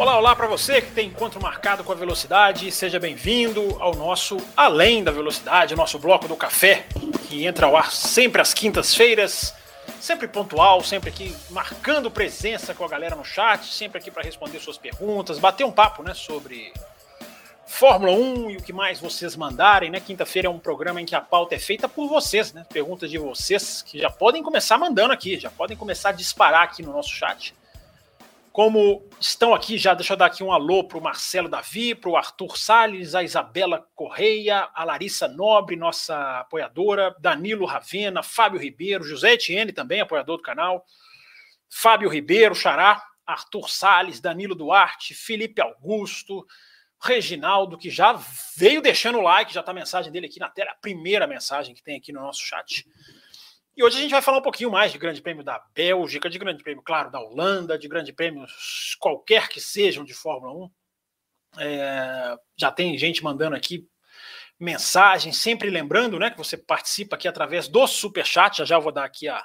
Olá, olá para você que tem encontro marcado com a velocidade. Seja bem-vindo ao nosso Além da Velocidade, nosso bloco do café, que entra ao ar sempre às quintas-feiras sempre pontual, sempre aqui marcando presença com a galera no chat, sempre aqui para responder suas perguntas, bater um papo, né, sobre Fórmula 1 e o que mais vocês mandarem, né? Quinta-feira é um programa em que a pauta é feita por vocês, né? Perguntas de vocês que já podem começar mandando aqui, já podem começar a disparar aqui no nosso chat. Como estão aqui, já deixa eu dar aqui um alô para o Marcelo Davi, para o Arthur Salles, a Isabela Correia, a Larissa Nobre, nossa apoiadora, Danilo Ravena, Fábio Ribeiro, José Etienne também, apoiador do canal, Fábio Ribeiro, Xará, Arthur Salles, Danilo Duarte, Felipe Augusto, Reginaldo, que já veio deixando o like, já está a mensagem dele aqui na tela, a primeira mensagem que tem aqui no nosso chat. E hoje a gente vai falar um pouquinho mais de Grande Prêmio da Bélgica, de Grande Prêmio, claro, da Holanda, de Grande Prêmios qualquer que sejam de Fórmula 1. É, já tem gente mandando aqui mensagens, sempre lembrando né, que você participa aqui através do Superchat. Já já vou dar aqui a,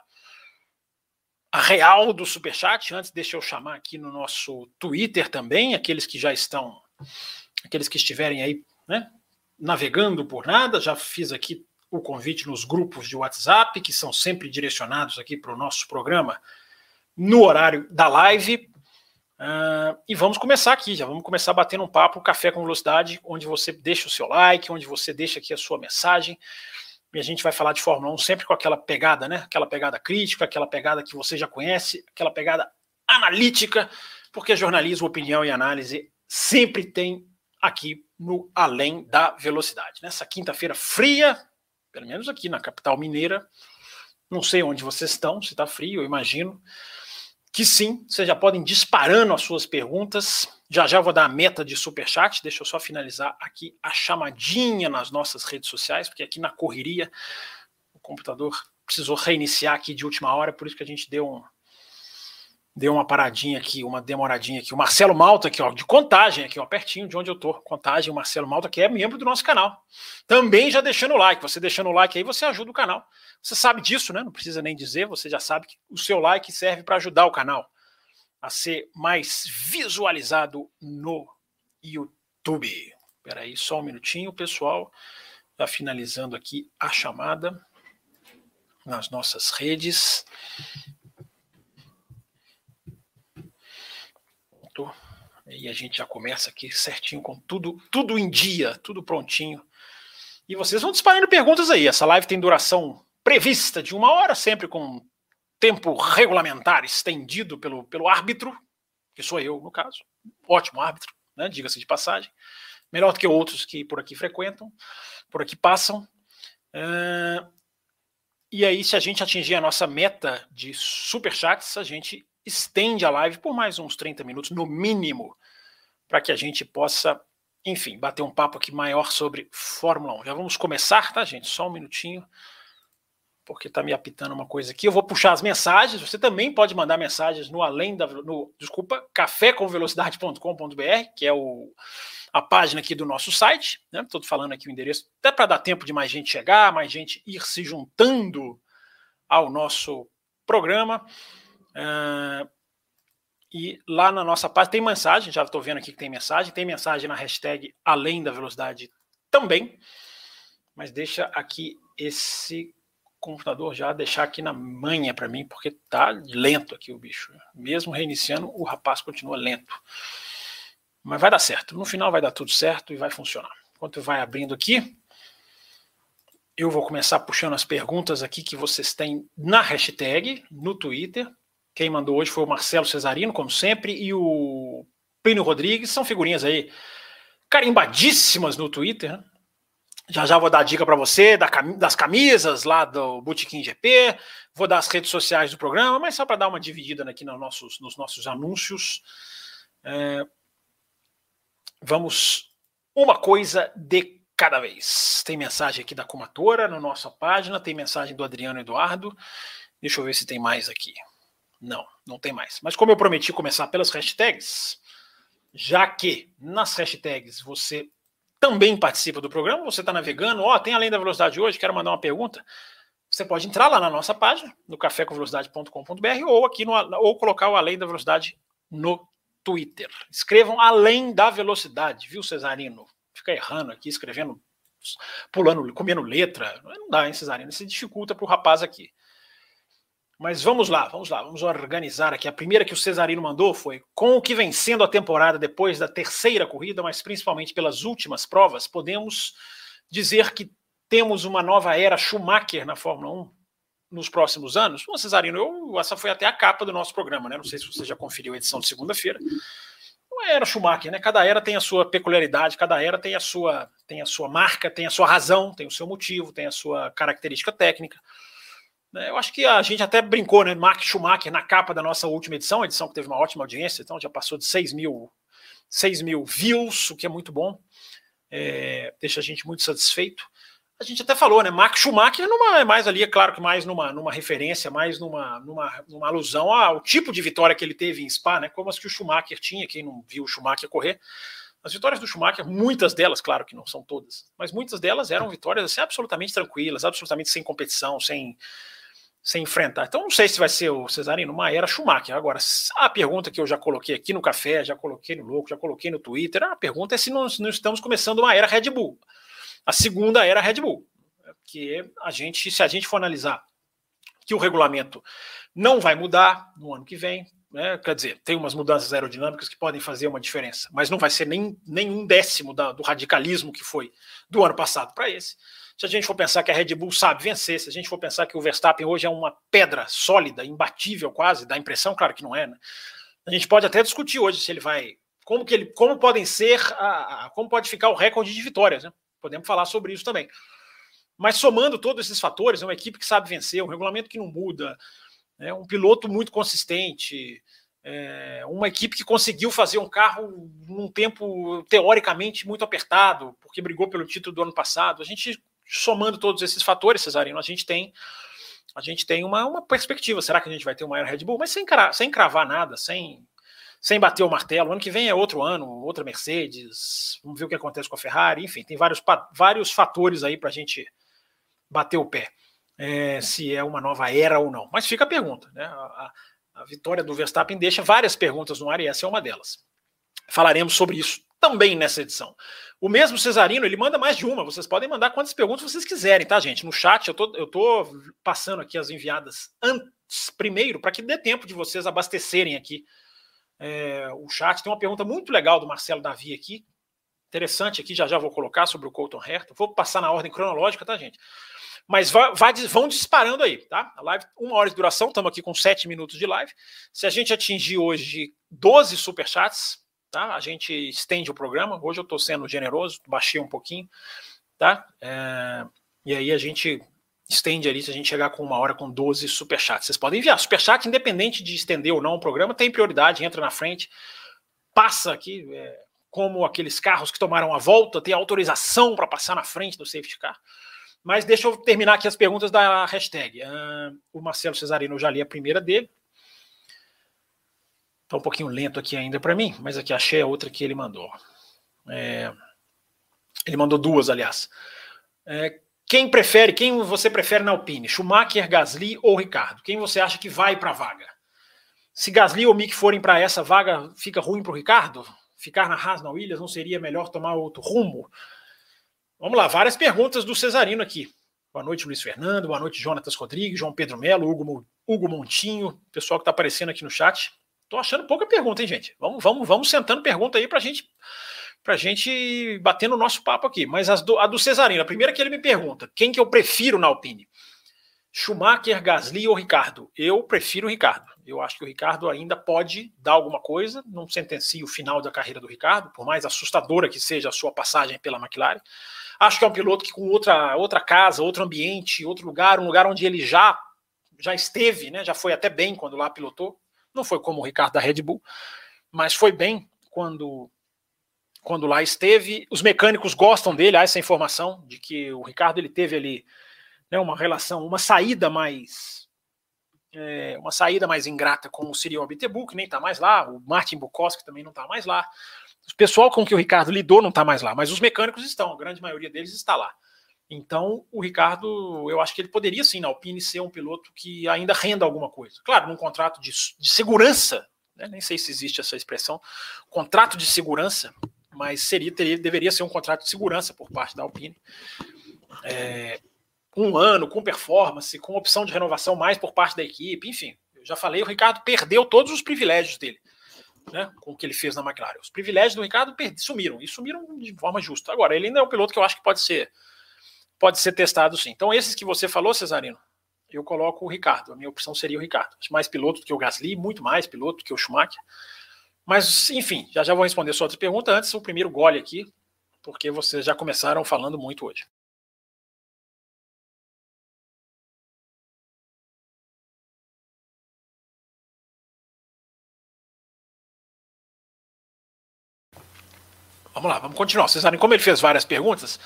a real do Superchat. Antes, deixa eu chamar aqui no nosso Twitter também, aqueles que já estão, aqueles que estiverem aí né, navegando por nada. Já fiz aqui o convite nos grupos de WhatsApp, que são sempre direcionados aqui para o nosso programa no horário da live. Uh, e vamos começar aqui, já vamos começar batendo um papo, café com velocidade, onde você deixa o seu like, onde você deixa aqui a sua mensagem. E a gente vai falar de Fórmula 1 sempre com aquela pegada, né? Aquela pegada crítica, aquela pegada que você já conhece, aquela pegada analítica, porque jornalismo, opinião e análise sempre tem aqui no Além da Velocidade. Nessa quinta-feira fria, pelo menos aqui na capital mineira. Não sei onde vocês estão, se está frio, eu imagino que sim. Vocês já podem disparando as suas perguntas. Já já vou dar a meta de superchat. Deixa eu só finalizar aqui a chamadinha nas nossas redes sociais, porque aqui na correria o computador precisou reiniciar aqui de última hora, por isso que a gente deu um, deu uma paradinha aqui, uma demoradinha aqui. O Marcelo Malta aqui, ó, de contagem aqui, ó, pertinho de onde eu tô. Contagem, o Marcelo Malta, que é membro do nosso canal. Também já deixando o like. Você deixando o like aí, você ajuda o canal. Você sabe disso, né? Não precisa nem dizer, você já sabe que o seu like serve para ajudar o canal a ser mais visualizado no YouTube. Espera aí, só um minutinho, pessoal. Já finalizando aqui a chamada nas nossas redes. E a gente já começa aqui certinho com tudo, tudo em dia, tudo prontinho. E vocês vão disparando perguntas aí. Essa live tem duração prevista de uma hora, sempre com tempo regulamentar estendido pelo, pelo árbitro, que sou eu, no caso. Ótimo árbitro, né? Diga-se de passagem. Melhor do que outros que por aqui frequentam, por aqui passam. Uh, e aí, se a gente atingir a nossa meta de superchats, a gente estende a live por mais uns 30 minutos, no mínimo, para que a gente possa, enfim, bater um papo aqui maior sobre Fórmula 1. Já vamos começar, tá, gente? Só um minutinho, porque está me apitando uma coisa aqui. Eu vou puxar as mensagens. Você também pode mandar mensagens no além da. No, desculpa, cafécomvelocidade.com.br, que é o, a página aqui do nosso site. Estou né? falando aqui o endereço, até para dar tempo de mais gente chegar, mais gente ir se juntando ao nosso programa. Uh, e lá na nossa página tem mensagem, já estou vendo aqui que tem mensagem, tem mensagem na hashtag Além da Velocidade também. Mas deixa aqui esse computador já deixar aqui na manha para mim, porque tá lento aqui o bicho. Mesmo reiniciando, o rapaz continua lento. Mas vai dar certo. No final vai dar tudo certo e vai funcionar. Enquanto vai abrindo aqui, eu vou começar puxando as perguntas aqui que vocês têm na hashtag, no Twitter. Quem mandou hoje foi o Marcelo Cesarino, como sempre, e o Plínio Rodrigues. São figurinhas aí carimbadíssimas no Twitter. Né? Já já vou dar dica para você das camisas lá do Botequim GP, vou dar as redes sociais do programa, mas só para dar uma dividida aqui nos nossos, nos nossos anúncios. É, vamos uma coisa de cada vez. Tem mensagem aqui da Comatora na nossa página, tem mensagem do Adriano Eduardo. Deixa eu ver se tem mais aqui. Não, não tem mais. Mas como eu prometi começar pelas hashtags, já que nas hashtags você também participa do programa, você está navegando, ó, oh, tem além da velocidade hoje, quero mandar uma pergunta. Você pode entrar lá na nossa página, no cafécomvelocidade.com.br, ou aqui no, ou colocar o Além da Velocidade no Twitter. Escrevam Além da Velocidade, viu, Cesarino? Fica errando aqui, escrevendo, pulando, comendo letra. Não dá, hein, Cesarino? Se dificulta para o rapaz aqui. Mas vamos lá, vamos lá, vamos organizar aqui. A primeira que o Cesarino mandou foi: com o que vem sendo a temporada depois da terceira corrida, mas principalmente pelas últimas provas, podemos dizer que temos uma nova era Schumacher na Fórmula 1 nos próximos anos? Bom, Cesarino, eu, essa foi até a capa do nosso programa, né? Não sei se você já conferiu a edição de segunda-feira. Era Schumacher, né? Cada era tem a sua peculiaridade, cada era tem a sua, tem a sua marca, tem a sua razão, tem o seu motivo, tem a sua característica técnica. Né? Eu acho que a gente até brincou, né? Mark Schumacher na capa da nossa última edição, a edição que teve uma ótima audiência, então já passou de 6 mil, 6 mil views, o que é muito bom. É, deixa a gente muito satisfeito. A gente até falou, né? Mark Schumacher numa, é mais ali, é claro que mais numa, numa referência, mais numa, numa, numa alusão ao tipo de vitória que ele teve em Spa, né? Como as que o Schumacher tinha, quem não viu o Schumacher correr. As vitórias do Schumacher, muitas delas, claro que não são todas, mas muitas delas eram vitórias assim, absolutamente tranquilas, absolutamente sem competição, sem, sem enfrentar. Então não sei se vai ser o Cesarino uma era Schumacher. Agora, a pergunta que eu já coloquei aqui no café, já coloquei no Louco, já coloquei no Twitter, a pergunta é se nós não estamos começando uma era Red Bull. A segunda era Red Bull. Que a gente, se a gente for analisar que o regulamento não vai mudar no ano que vem, né? quer dizer, tem umas mudanças aerodinâmicas que podem fazer uma diferença, mas não vai ser nem, nem um décimo da, do radicalismo que foi do ano passado para esse. Se a gente for pensar que a Red Bull sabe vencer, se a gente for pensar que o Verstappen hoje é uma pedra sólida, imbatível quase, dá impressão, claro que não é, né? A gente pode até discutir hoje se ele vai. Como, que ele, como podem ser, a, a, como pode ficar o recorde de vitórias, né? Podemos falar sobre isso também. Mas somando todos esses fatores, é uma equipe que sabe vencer, um regulamento que não muda, é um piloto muito consistente, é uma equipe que conseguiu fazer um carro num tempo teoricamente muito apertado, porque brigou pelo título do ano passado. A gente somando todos esses fatores, Cesarino, a gente tem a gente tem uma, uma perspectiva. Será que a gente vai ter uma era Red Bull? Mas sem, sem cravar nada, sem, sem bater o martelo. Ano que vem é outro ano, outra Mercedes. Vamos ver o que acontece com a Ferrari. Enfim, tem vários, vários fatores aí para a gente bater o pé. É, se é uma nova era ou não. Mas fica a pergunta. Né? A, a vitória do Verstappen deixa várias perguntas no ar e essa é uma delas. Falaremos sobre isso também nessa edição. O mesmo Cesarino, ele manda mais de uma. Vocês podem mandar quantas perguntas vocês quiserem, tá, gente? No chat, eu tô, eu tô passando aqui as enviadas antes, primeiro, para que dê tempo de vocês abastecerem aqui é, o chat. Tem uma pergunta muito legal do Marcelo Davi aqui. Interessante aqui, já já vou colocar sobre o Colton Herta. Vou passar na ordem cronológica, tá, gente? Mas vai, vai, vão disparando aí, tá? A live, uma hora de duração, estamos aqui com sete minutos de live. Se a gente atingir hoje 12 superchats, tá? A gente estende o programa. Hoje eu estou sendo generoso, baixei um pouquinho, tá? É, e aí a gente estende ali se a gente chegar com uma hora com 12 superchats. Vocês podem enviar. Superchat, independente de estender ou não o programa, tem prioridade, entra na frente, passa aqui, é, como aqueles carros que tomaram a volta, tem autorização para passar na frente do safety car. Mas deixa eu terminar aqui as perguntas da hashtag. Uh, o Marcelo Cesarino, já li a primeira dele. Está um pouquinho lento aqui ainda para mim, mas aqui achei a outra que ele mandou. É, ele mandou duas, aliás. É, quem prefere, quem você prefere na Alpine? Schumacher, Gasly ou Ricardo? Quem você acha que vai para a vaga? Se Gasly ou Mick forem para essa vaga, fica ruim para o Ricardo? Ficar na Haas, na Williams, não seria melhor tomar outro rumo? Vamos lá, várias perguntas do Cesarino aqui. Boa noite, Luiz Fernando. Boa noite, Jonatas Rodrigues, João Pedro Melo, Hugo, Hugo Montinho, pessoal que está aparecendo aqui no chat. Tô achando pouca pergunta, hein, gente? Vamos, vamos, vamos sentando pergunta aí pra gente pra gente bater no nosso papo aqui. Mas do, a do Cesarino, a primeira que ele me pergunta, quem que eu prefiro na Alpine? Schumacher, Gasly ou Ricardo? Eu prefiro o Ricardo. Eu acho que o Ricardo ainda pode dar alguma coisa. Não sentencio o final da carreira do Ricardo, por mais assustadora que seja a sua passagem pela McLaren. Acho que é um piloto que com outra, outra casa, outro ambiente, outro lugar, um lugar onde ele já já esteve, né? Já foi até bem quando lá pilotou. Não foi como o Ricardo da Red Bull, mas foi bem quando quando lá esteve. Os mecânicos gostam dele, há essa informação de que o Ricardo ele teve ali né, uma relação, uma saída mais é, uma saída mais ingrata com o Cyril Bittebu, que nem está mais lá, o Martin Bukowski também não está mais lá. O pessoal com que o Ricardo lidou não está mais lá, mas os mecânicos estão, a grande maioria deles está lá. Então, o Ricardo, eu acho que ele poderia sim, na Alpine, ser um piloto que ainda renda alguma coisa. Claro, num contrato de, de segurança, né, nem sei se existe essa expressão, contrato de segurança, mas seria, teria, deveria ser um contrato de segurança por parte da Alpine. É, um ano, com performance, com opção de renovação mais por parte da equipe, enfim. Eu já falei, o Ricardo perdeu todos os privilégios dele, né, com o que ele fez na McLaren. Os privilégios do Ricardo sumiram, e sumiram de forma justa. Agora, ele ainda é um piloto que eu acho que pode ser pode ser testado sim. Então, esses que você falou, Cesarino, eu coloco o Ricardo. A minha opção seria o Ricardo. Mais piloto do que o Gasly, muito mais piloto do que o Schumacher. Mas, enfim, já já vou responder sua outra pergunta. Antes, o primeiro gole aqui, porque vocês já começaram falando muito hoje. Vamos lá, vamos continuar. Vocês sabem como ele fez várias perguntas.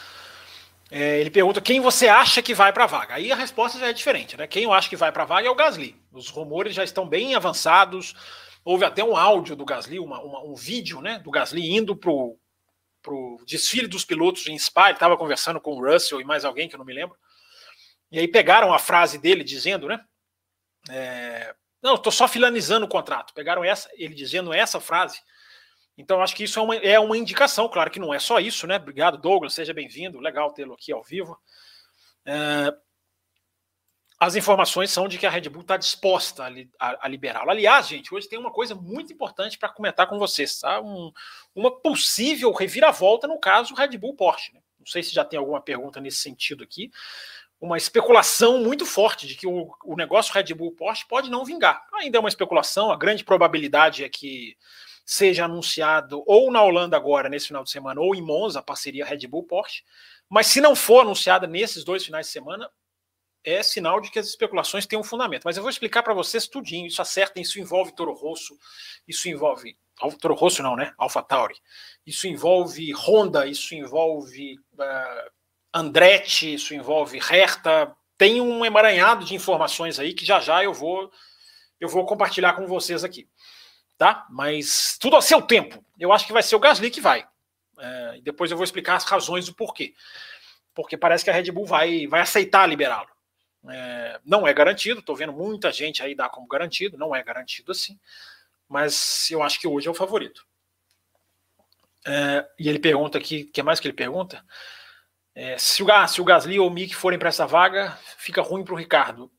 É, ele pergunta quem você acha que vai para a vaga. Aí a resposta já é diferente, né? Quem eu acho que vai para a vaga é o Gasly. Os rumores já estão bem avançados. Houve até um áudio do Gasly, uma, uma, um vídeo, né, do Gasly indo pro pro desfile dos pilotos em Spa. Ele estava conversando com o Russell e mais alguém que eu não me lembro. E aí pegaram a frase dele dizendo, né? É, não, estou só finalizando o contrato. Pegaram essa, ele dizendo essa frase então, acho que isso é uma, é uma indicação, claro que não é só isso, né? Obrigado, Douglas, seja bem-vindo, legal tê-lo aqui ao vivo. É, as informações são de que a Red Bull está disposta a, a, a liberá-lo. Aliás, gente, hoje tem uma coisa muito importante para comentar com vocês, tá? Um, uma possível reviravolta no caso Red Bull Porsche. Né? Não sei se já tem alguma pergunta nesse sentido aqui. Uma especulação muito forte de que o, o negócio Red Bull Porsche pode não vingar. Ainda é uma especulação, a grande probabilidade é que seja anunciado ou na Holanda agora, nesse final de semana, ou em Monza, a parceria Red Bull Porsche. Mas se não for anunciada nesses dois finais de semana, é sinal de que as especulações têm um fundamento. Mas eu vou explicar para vocês tudinho. Isso acerta, isso envolve Toro Rosso, isso envolve. Toro Rosso não, né? Alpha Tauri. Isso envolve Honda, isso envolve uh, Andretti, isso envolve Hertha. Tem um emaranhado de informações aí que já já eu vou eu vou compartilhar com vocês aqui tá? Mas tudo a seu tempo. Eu acho que vai ser o Gasly que vai. É, depois eu vou explicar as razões do porquê. Porque parece que a Red Bull vai, vai aceitar liberá-lo. É, não é garantido, estou vendo muita gente aí dar como garantido, não é garantido assim, mas eu acho que hoje é o favorito. É, e ele pergunta aqui, o que mais que ele pergunta? É, se, o, se o Gasly ou o Mick forem para essa vaga, fica ruim para o Ricardo.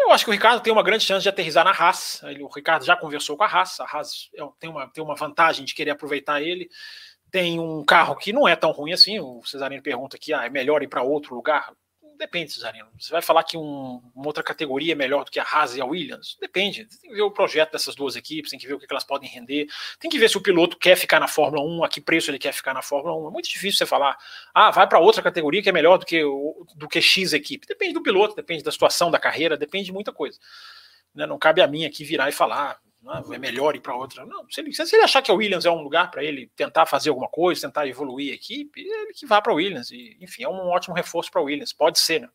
Eu acho que o Ricardo tem uma grande chance de aterrizar na Haas. O Ricardo já conversou com a Haas. A Haas é tem uma, tem uma vantagem de querer aproveitar ele. Tem um carro que não é tão ruim assim. O Cesarino pergunta aqui: ah, é melhor ir para outro lugar? Depende, Cesarino. Você vai falar que um, uma outra categoria é melhor do que a Haas e a Williams? Depende. Tem que ver o projeto dessas duas equipes, tem que ver o que elas podem render, tem que ver se o piloto quer ficar na Fórmula 1, a que preço ele quer ficar na Fórmula 1. É muito difícil você falar, ah, vai para outra categoria que é melhor do que, do que X equipe. Depende do piloto, depende da situação da carreira, depende de muita coisa. Né? Não cabe a mim aqui virar e falar, é melhor ir para outra. Não, se ele, se ele achar que a Williams é um lugar para ele tentar fazer alguma coisa, tentar evoluir a equipe, ele que vá para a Williams. E, enfim, é um ótimo reforço para a Williams. Pode ser, né?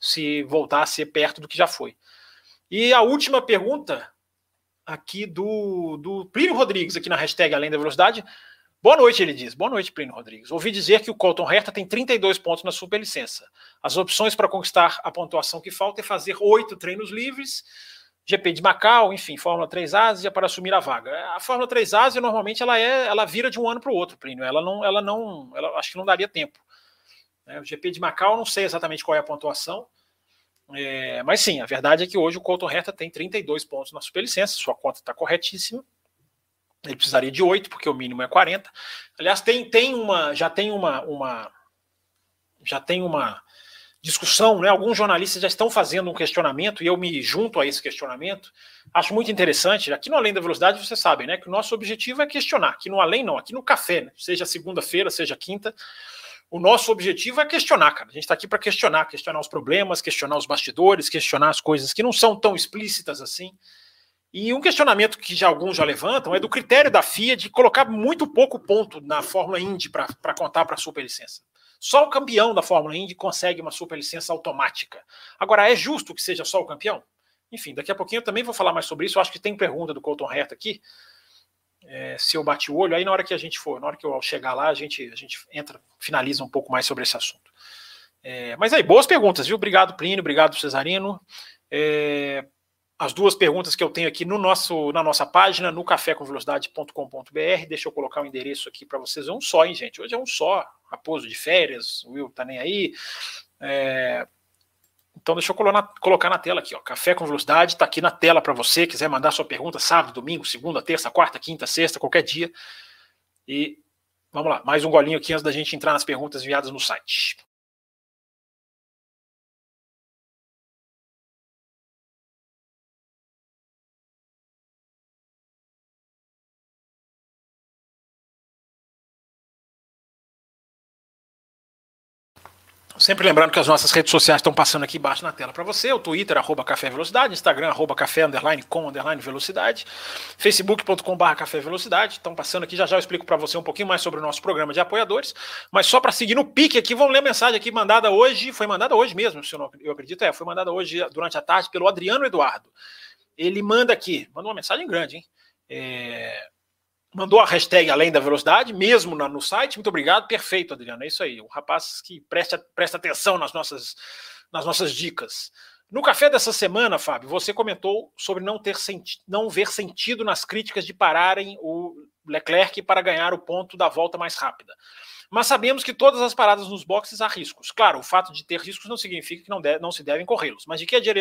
se voltar a ser perto do que já foi. E a última pergunta aqui do, do Plínio Rodrigues, aqui na hashtag Além da Velocidade. Boa noite, ele diz. Boa noite, Plínio Rodrigues. Ouvi dizer que o Colton Herta tem 32 pontos na superlicença. As opções para conquistar a pontuação que falta é fazer oito treinos livres, GP de Macau, enfim, Fórmula 3 Ásia para assumir a vaga. A Fórmula 3 Ásia normalmente ela é, ela vira de um ano para o outro, Plínio. Ela não, ela não, ela acho que não daria tempo. Né? O GP de Macau, não sei exatamente qual é a pontuação, é, mas sim, a verdade é que hoje o Colton Herta tem 32 pontos na superlicença, sua conta está corretíssima. Ele precisaria de 8, porque o mínimo é 40. Aliás, tem, tem uma, já tem uma, uma já tem uma discussão, né? Alguns jornalistas já estão fazendo um questionamento e eu me junto a esse questionamento. Acho muito interessante. Aqui no Além da Velocidade, vocês sabem, né? Que o nosso objetivo é questionar. Aqui no Além, não, aqui no café, né? seja segunda-feira, seja quinta. O nosso objetivo é questionar, cara. A gente está aqui para questionar, questionar os problemas, questionar os bastidores, questionar as coisas que não são tão explícitas assim. E um questionamento que já alguns já levantam é do critério da FIA de colocar muito pouco ponto na Fórmula Indy para contar para a superlicença. Só o campeão da Fórmula Indy consegue uma superlicença automática. Agora, é justo que seja só o campeão? Enfim, daqui a pouquinho eu também vou falar mais sobre isso. Eu acho que tem pergunta do Colton Herta aqui. É, se eu bati o olho, aí na hora que a gente for, na hora que eu chegar lá, a gente, a gente entra, finaliza um pouco mais sobre esse assunto. É, mas aí, boas perguntas, viu? Obrigado, Plínio, obrigado, Cesarino. É, as duas perguntas que eu tenho aqui no nosso, na nossa página, no cafécomvelocidade.com.br. Deixa eu colocar o endereço aqui para vocês. É um só, hein, gente? Hoje é um só. Raposo de férias, o Will tá nem aí. É... Então, deixa eu colocar na tela aqui, ó. Café com Velocidade está aqui na tela para você. Quiser mandar sua pergunta sábado, domingo, segunda, terça, quarta, quinta, sexta, qualquer dia. E vamos lá, mais um golinho aqui antes da gente entrar nas perguntas enviadas no site. Sempre lembrando que as nossas redes sociais estão passando aqui embaixo na tela para você. O Twitter, arroba Café Velocidade, Instagram, arroba Café underline com underline velocidade, facebook.com.br Café Velocidade. Estão passando aqui, já já eu explico para você um pouquinho mais sobre o nosso programa de apoiadores. Mas só para seguir no pique aqui, vamos ler a mensagem aqui mandada hoje, foi mandada hoje mesmo, se eu, não, eu acredito, é, foi mandada hoje durante a tarde pelo Adriano Eduardo. Ele manda aqui, manda uma mensagem grande, hein? É, mandou a hashtag além da velocidade, mesmo no site. Muito obrigado, perfeito, Adriano. É isso aí. O rapaz que presta, presta atenção nas nossas, nas nossas dicas. No café dessa semana, Fábio, você comentou sobre não, ter senti não ver sentido nas críticas de pararem o Leclerc para ganhar o ponto da volta mais rápida. Mas sabemos que todas as paradas nos boxes há riscos. Claro, o fato de ter riscos não significa que não, não se devem corrê-los. Mas de que, de,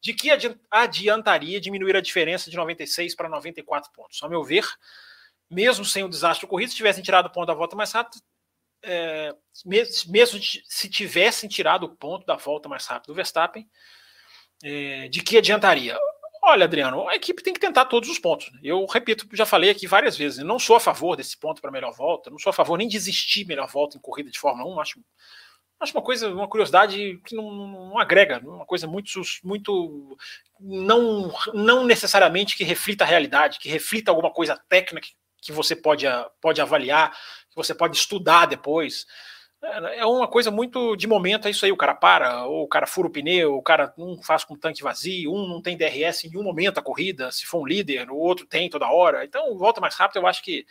de que adiantaria diminuir a diferença de 96 para 94 pontos? Ao meu ver, mesmo sem o desastre ocorrido, se tivessem tirado o ponto da volta mais rápida, é, mesmo, se tivessem tirado o ponto da volta mais rápida do Verstappen, é, de que adiantaria? Olha, Adriano, a equipe tem que tentar todos os pontos. Eu repito, já falei aqui várias vezes, eu não sou a favor desse ponto para melhor volta, não sou a favor nem de existir melhor volta em corrida de Fórmula 1, acho, acho uma coisa, uma curiosidade que não, não agrega, uma coisa muito, muito não, não necessariamente que reflita a realidade, que reflita alguma coisa técnica que você pode, pode avaliar, que você pode estudar depois. É, uma coisa muito de momento, é isso aí, o cara para, ou o cara fura o pneu, o cara um faz com tanque vazio, um não tem DRS em nenhum momento a corrida, se for um líder, o outro tem toda hora. Então, volta mais rápido, eu acho que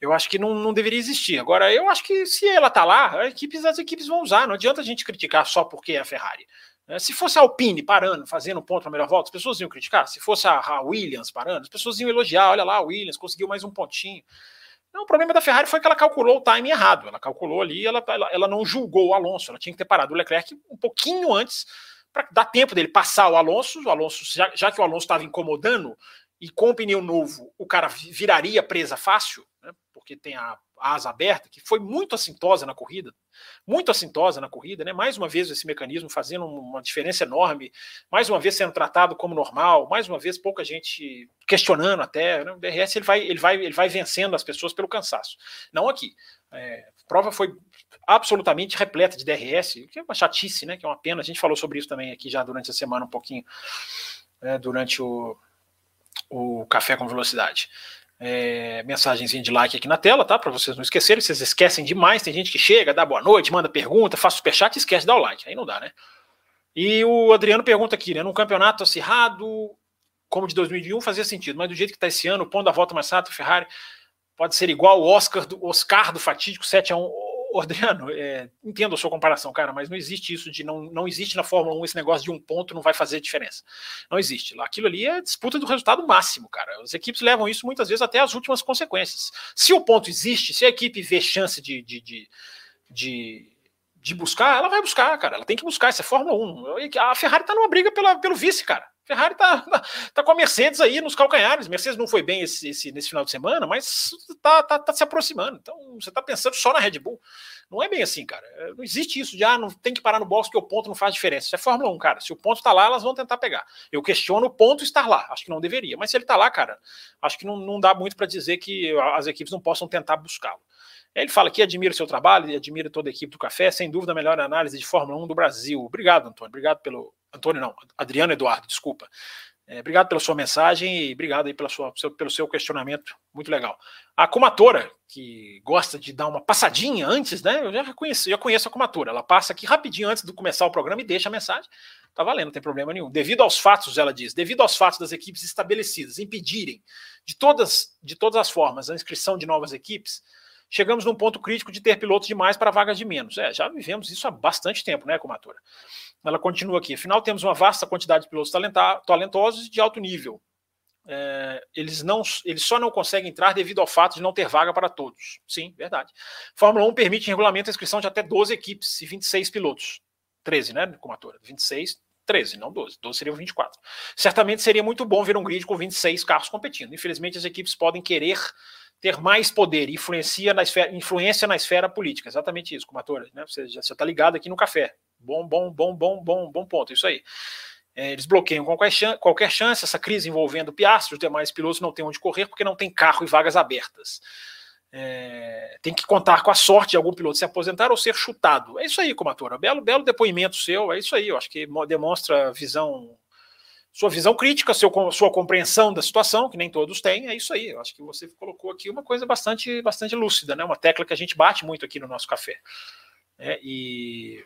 eu acho que não, não deveria existir. Agora, eu acho que se ela tá lá, as equipes, as equipes vão usar. Não adianta a gente criticar só porque é a Ferrari. É, se fosse a Alpine parando, fazendo ponto na melhor volta, as pessoas iam criticar. Se fosse a, Williams parando, as pessoas iam elogiar. Olha lá, a Williams conseguiu mais um pontinho. Não, o problema da Ferrari foi que ela calculou o time errado. Ela calculou ali, ela, ela, ela não julgou o Alonso. Ela tinha que ter parado o Leclerc um pouquinho antes para dar tempo dele passar o Alonso. O Alonso, já, já que o Alonso estava incomodando e com o pneu novo, o cara viraria presa fácil, porque tem a asa aberta, que foi muito assintosa na corrida, muito assintosa na corrida, né? Mais uma vez esse mecanismo fazendo uma diferença enorme, mais uma vez sendo tratado como normal, mais uma vez pouca gente questionando até. Né? O DRS ele vai, ele vai, ele vai vencendo as pessoas pelo cansaço. Não aqui. É, a prova foi absolutamente repleta de DRS, que é uma chatice, né? Que é uma pena. A gente falou sobre isso também aqui já durante a semana um pouquinho, né? durante o, o café com velocidade é, mensagenzinha de like aqui na tela, tá? Para vocês não esquecerem. Vocês esquecem demais. Tem gente que chega, dá boa noite, manda pergunta, faz superchat e esquece de dar o like. Aí não dá, né? E o Adriano pergunta aqui, né? Num campeonato acirrado como de 2001 fazia sentido, mas do jeito que está esse ano, o ponto da volta mais rápido, Ferrari pode ser igual o Oscar do, Oscar do fatídico 7 a 1 Adriano, é, entendo a sua comparação, cara, mas não existe isso de não, não existe na Fórmula 1 esse negócio de um ponto não vai fazer diferença. Não existe. Aquilo ali é disputa do resultado máximo, cara. As equipes levam isso muitas vezes até as últimas consequências. Se o ponto existe, se a equipe vê chance de, de, de, de de buscar, ela vai buscar, cara. Ela tem que buscar. Isso é Fórmula 1. A Ferrari tá numa briga pela, pelo vice, cara. Ferrari tá, tá, tá, com a Mercedes aí nos calcanhares. Mercedes não foi bem esse, esse, nesse final de semana, mas tá, tá, tá se aproximando. Então você tá pensando só na Red Bull. Não é bem assim, cara. É, não existe isso de ah, não tem que parar no box que o ponto não faz diferença. Isso é Fórmula 1, cara. Se o ponto tá lá, elas vão tentar pegar. Eu questiono o ponto estar lá. Acho que não deveria. Mas se ele tá lá, cara, acho que não, não dá muito para dizer que as equipes não possam tentar buscá-lo. Ele fala que admira o seu trabalho e admira toda a equipe do Café, sem dúvida a melhor análise de Fórmula 1 do Brasil. Obrigado, Antônio. Obrigado pelo, Antônio não, Adriano Eduardo, desculpa. É, obrigado pela sua mensagem e obrigado aí pela sua, pelo seu questionamento. Muito legal. A Kumatora, que gosta de dar uma passadinha antes, né? Eu já conheço, já conheço a Kumatora. Ela passa aqui rapidinho antes de começar o programa e deixa a mensagem. Tá valendo, não tem problema nenhum. Devido aos fatos, ela diz, devido aos fatos das equipes estabelecidas impedirem de todas, de todas as formas a inscrição de novas equipes, chegamos num ponto crítico de ter pilotos demais para vagas de menos. É, já vivemos isso há bastante tempo, né, Kumatora? Ela continua aqui. Afinal, temos uma vasta quantidade de pilotos talentosos e de alto nível. É, eles, não, eles só não conseguem entrar devido ao fato de não ter vaga para todos. Sim, verdade. Fórmula 1 permite em regulamento a inscrição de até 12 equipes e 26 pilotos. 13, né, Kumatora? 26, 13, não 12. 12 seriam 24. Certamente seria muito bom ver um grid com 26 carros competindo. Infelizmente, as equipes podem querer ter mais poder, influencia na esfera, influência na esfera política. Exatamente isso, Kumatora. Né? Você está ligado aqui no café. Bom, bom, bom, bom, bom, bom ponto. Isso aí. É, eles bloqueiam qualquer chance, qualquer chance, essa crise envolvendo Piastri, os demais pilotos não têm onde correr porque não tem carro e vagas abertas. É, tem que contar com a sorte de algum piloto se aposentar ou ser chutado. É isso aí, Comatora. Belo, belo depoimento seu, é isso aí. Eu acho que demonstra visão, sua visão crítica, seu, sua compreensão da situação, que nem todos têm. É isso aí. Eu acho que você colocou aqui uma coisa bastante, bastante lúcida, né? Uma tecla que a gente bate muito aqui no nosso café. É, e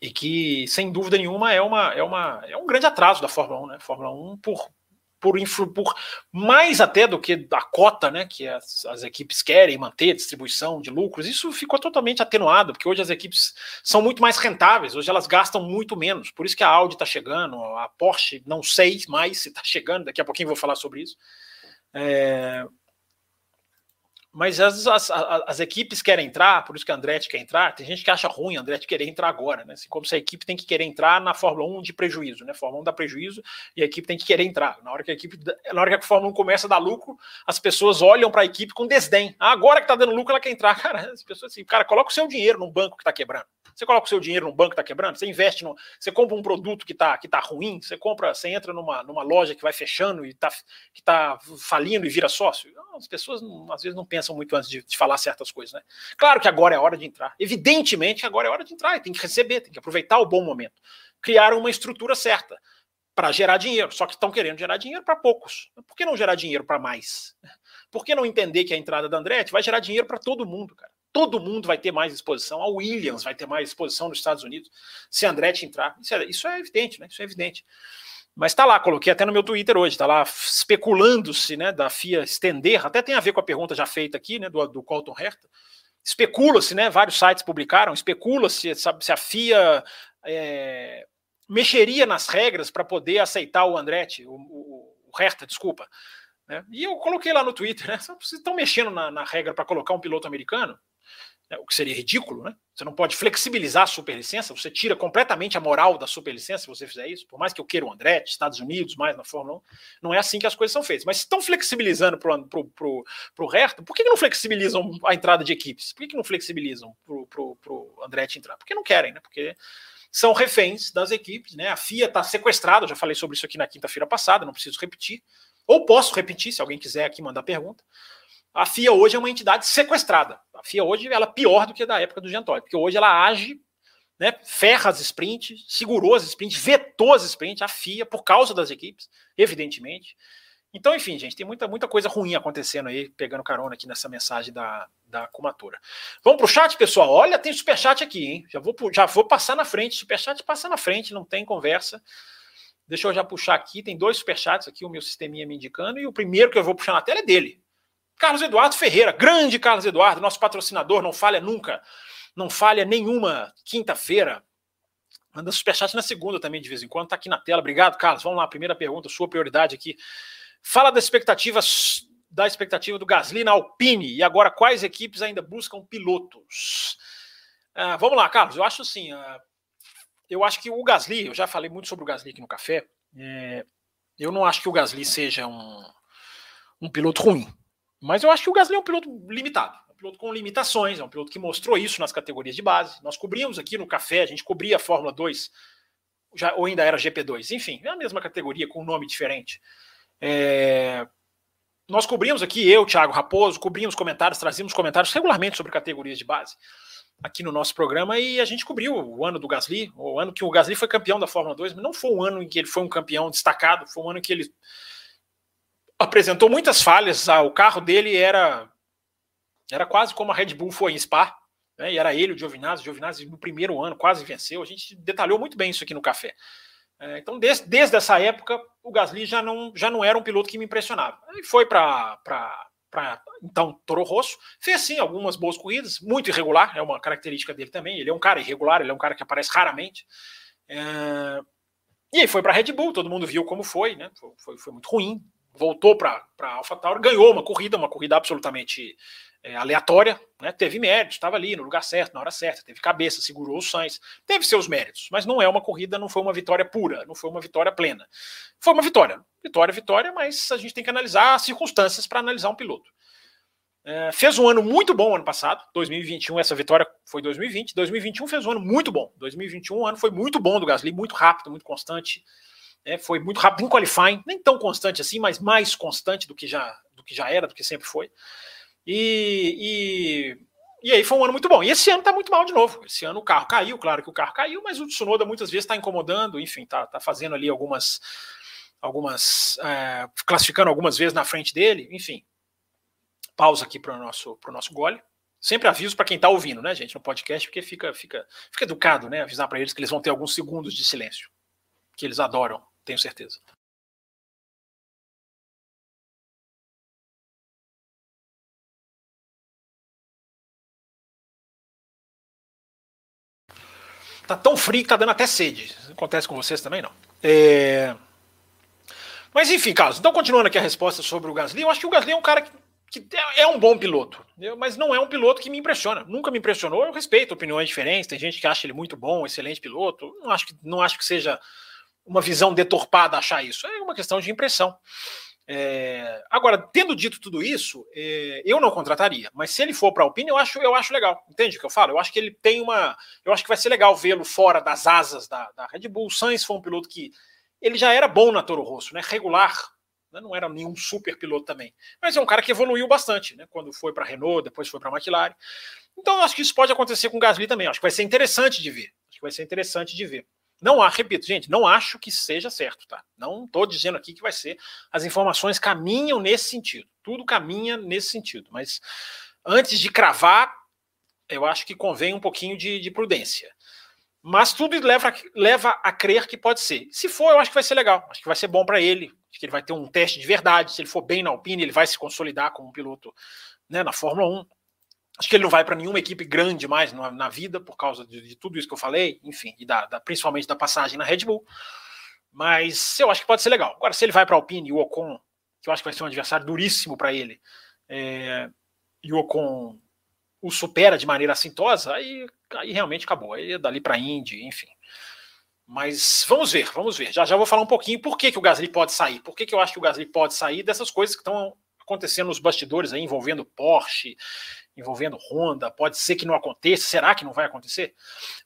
e que, sem dúvida nenhuma, é, uma, é, uma, é um grande atraso da Fórmula 1, né? Fórmula 1 por, por, por mais até do que a cota né, que as, as equipes querem manter, distribuição de lucros, isso ficou totalmente atenuado, porque hoje as equipes são muito mais rentáveis, hoje elas gastam muito menos, por isso que a Audi está chegando, a Porsche, não sei mais se está chegando, daqui a pouquinho vou falar sobre isso. É, mas as, as, as, equipes querem entrar, por isso que a Andretti quer entrar. Tem gente que acha ruim a Andretti querer entrar agora, né? Assim, como se a equipe tem que querer entrar na Fórmula 1 de prejuízo, né? Fórmula 1 dá prejuízo e a equipe tem que querer entrar. Na hora que a equipe, na hora que a Fórmula 1 começa a dar lucro, as pessoas olham para a equipe com desdém. Ah, agora que tá dando lucro, ela quer entrar. Cara, as pessoas assim, cara, coloca o seu dinheiro num banco que tá quebrando. Você coloca o seu dinheiro num banco que está quebrando, você investe, no, você compra um produto que está que tá ruim, você compra, você entra numa, numa loja que vai fechando e tá, que está falindo e vira sócio. As pessoas às vezes não pensam muito antes de, de, falar certas coisas, né? Claro que agora é hora de entrar. Evidentemente que agora é hora de entrar, e tem que receber, tem que aproveitar o bom momento. Criaram uma estrutura certa para gerar dinheiro, só que estão querendo gerar dinheiro para poucos. Por que não gerar dinheiro para mais? Por que não entender que a entrada da Andretti vai gerar dinheiro para todo mundo, cara? todo mundo vai ter mais exposição. A Williams vai ter mais exposição nos Estados Unidos se a Andretti entrar. Isso é, isso é evidente, né? Isso é evidente. Mas está lá, coloquei até no meu Twitter hoje, está lá especulando-se, né, da FIA estender, até tem a ver com a pergunta já feita aqui, né, do, do Colton Herta. Especula-se, né, vários sites publicaram, especula-se, se a FIA é, mexeria nas regras para poder aceitar o Andretti, o, o, o Herta, desculpa. Né? E eu coloquei lá no Twitter, né, vocês estão mexendo na, na regra para colocar um piloto americano? Né, o que seria ridículo, né? Você não pode flexibilizar a superlicença, você tira completamente a moral da superlicença se você fizer isso, por mais que eu queira o Andretti, Estados Unidos, mais na Fórmula 1, não é assim que as coisas são feitas. Mas se estão flexibilizando para o Hertha, por que, que, não flexibilizam a entrada de equipes? Por que, que não flexibilizam para o Andretti entrar? Porque não querem, né? Porque são reféns das equipes, né? A FIA está sequestrada, já falei sobre isso aqui na quinta-feira passada, não preciso repetir. Ou posso repetir, se alguém quiser aqui mandar pergunta a FIA hoje é uma entidade sequestrada. A FIA hoje ela é pior do que da época do Gentoli, porque hoje ela age, né, ferra as sprints, segurou as sprints, vetou as sprints, a FIA, por causa das equipes, evidentemente. Então, enfim, gente, tem muita, muita coisa ruim acontecendo aí, pegando carona aqui nessa mensagem da, da Comatura. Vamos pro chat, pessoal? Olha, tem superchat aqui, hein? Já vou, já vou passar na frente, superchat passa na frente, não tem conversa. Deixa eu já puxar aqui, tem dois superchats aqui, o meu sisteminha me indicando, e o primeiro que eu vou puxar na tela é dele. Carlos Eduardo Ferreira, grande Carlos Eduardo, nosso patrocinador, não falha nunca, não falha nenhuma quinta-feira. Manda superchat na segunda também, de vez em quando, tá aqui na tela. Obrigado, Carlos. Vamos lá, primeira pergunta, sua prioridade aqui. Fala da expectativa da expectativa do Gasly na Alpine e agora quais equipes ainda buscam pilotos? Ah, vamos lá, Carlos. Eu acho assim, ah, eu acho que o Gasly, eu já falei muito sobre o Gasly aqui no café. É, eu não acho que o Gasly seja um, um piloto ruim. Mas eu acho que o Gasly é um piloto limitado, um piloto com limitações, é um piloto que mostrou isso nas categorias de base. Nós cobrimos aqui no café, a gente cobria a Fórmula 2, já, ou ainda era GP2, enfim, é a mesma categoria com um nome diferente. É... Nós cobrimos aqui, eu, Thiago Raposo, cobrimos comentários, trazíamos comentários regularmente sobre categorias de base. aqui no nosso programa e a gente cobriu o ano do Gasly, o ano que o Gasly foi campeão da Fórmula 2, mas não foi um ano em que ele foi um campeão destacado, foi um ano em que ele apresentou muitas falhas. Ah, o carro dele era era quase como a Red Bull foi em Spa, né? E era ele, o Giovinazzi, o Giovinazzi no primeiro ano quase venceu. A gente detalhou muito bem isso aqui no café. É, então, desde, desde essa época, o Gasly já não, já não era um piloto que me impressionava. Ele foi para para então Toro Rosso. Fez sim algumas boas corridas, muito irregular, é uma característica dele também. Ele é um cara irregular, ele é um cara que aparece raramente. É... E aí foi para Red Bull, todo mundo viu como foi, né? Foi, foi, foi muito ruim. Voltou para AlphaTauri, ganhou uma corrida, uma corrida absolutamente é, aleatória, né? Teve méritos, estava ali no lugar certo, na hora certa, teve cabeça, segurou o Sainz, teve seus méritos, mas não é uma corrida, não foi uma vitória pura, não foi uma vitória plena. Foi uma vitória, vitória, vitória, mas a gente tem que analisar as circunstâncias para analisar um piloto. É, fez um ano muito bom ano passado, 2021, essa vitória foi 2020, 2021 fez um ano muito bom, 2021 um ano foi muito bom do Gasly, muito rápido, muito constante, é, foi muito rápido em qualifying, nem tão constante assim, mas mais constante do que já, do que já era, do que sempre foi. E, e, e aí foi um ano muito bom. E esse ano está muito mal de novo. Esse ano o carro caiu, claro que o carro caiu, mas o Tsunoda muitas vezes está incomodando, enfim, está tá fazendo ali algumas. algumas é, classificando algumas vezes na frente dele, enfim. Pausa aqui para o nosso, pro nosso gole. Sempre aviso para quem está ouvindo, né, gente, no podcast, porque fica, fica, fica educado, né? Avisar para eles que eles vão ter alguns segundos de silêncio. Que eles adoram, tenho certeza. Tá tão frio que tá dando até sede. Acontece com vocês também, não. É... Mas enfim, Carlos, então continuando aqui a resposta sobre o Gasly, eu acho que o Gasly é um cara que, que é um bom piloto, mas não é um piloto que me impressiona. Nunca me impressionou, eu respeito opiniões diferentes, tem gente que acha ele muito bom, excelente piloto. Não acho que, não acho que seja uma visão deturpada achar isso. É uma questão de impressão. É, agora, tendo dito tudo isso, é, eu não contrataria, mas se ele for para a Alpine, eu acho, eu acho legal. Entende o que eu falo? Eu acho que ele tem uma. Eu acho que vai ser legal vê-lo fora das asas da, da, Red Bull. O Sainz foi um piloto que. Ele já era bom na Toro Rosso, né? Regular. Né? Não era nenhum super piloto também. Mas é um cara que evoluiu bastante, né? Quando foi para a Renault, depois foi para a McLaren. Então, eu acho que isso pode acontecer com o Gasly também. Acho que vai ser interessante de ver. Acho que vai ser interessante de ver. Não há, repito, gente, não acho que seja certo, tá? Não estou dizendo aqui que vai ser. As informações caminham nesse sentido. Tudo caminha nesse sentido. Mas antes de cravar, eu acho que convém um pouquinho de, de prudência. Mas tudo leva, leva a crer que pode ser. Se for, eu acho que vai ser legal. Acho que vai ser bom para ele. Acho que ele vai ter um teste de verdade. Se ele for bem na Alpine, ele vai se consolidar como um piloto né, na Fórmula 1. Acho que ele não vai para nenhuma equipe grande mais na, na vida, por causa de, de, tudo isso que eu falei, enfim, e da, da, principalmente da passagem na Red Bull. Mas eu acho que pode ser legal. Agora, se ele vai para a Alpine e o Ocon, que eu acho que vai ser um adversário duríssimo para ele, é, e o Ocon o supera de maneira assintosa, aí, aí realmente acabou. Aí é dali para Indy, enfim. Mas vamos ver, vamos ver. Já já vou falar um pouquinho por que, que o Gasly pode sair. Por que, que eu acho que o Gasly pode sair dessas coisas que estão acontecendo nos bastidores aí, envolvendo Porsche, envolvendo Honda, pode ser que não aconteça, será que não vai acontecer?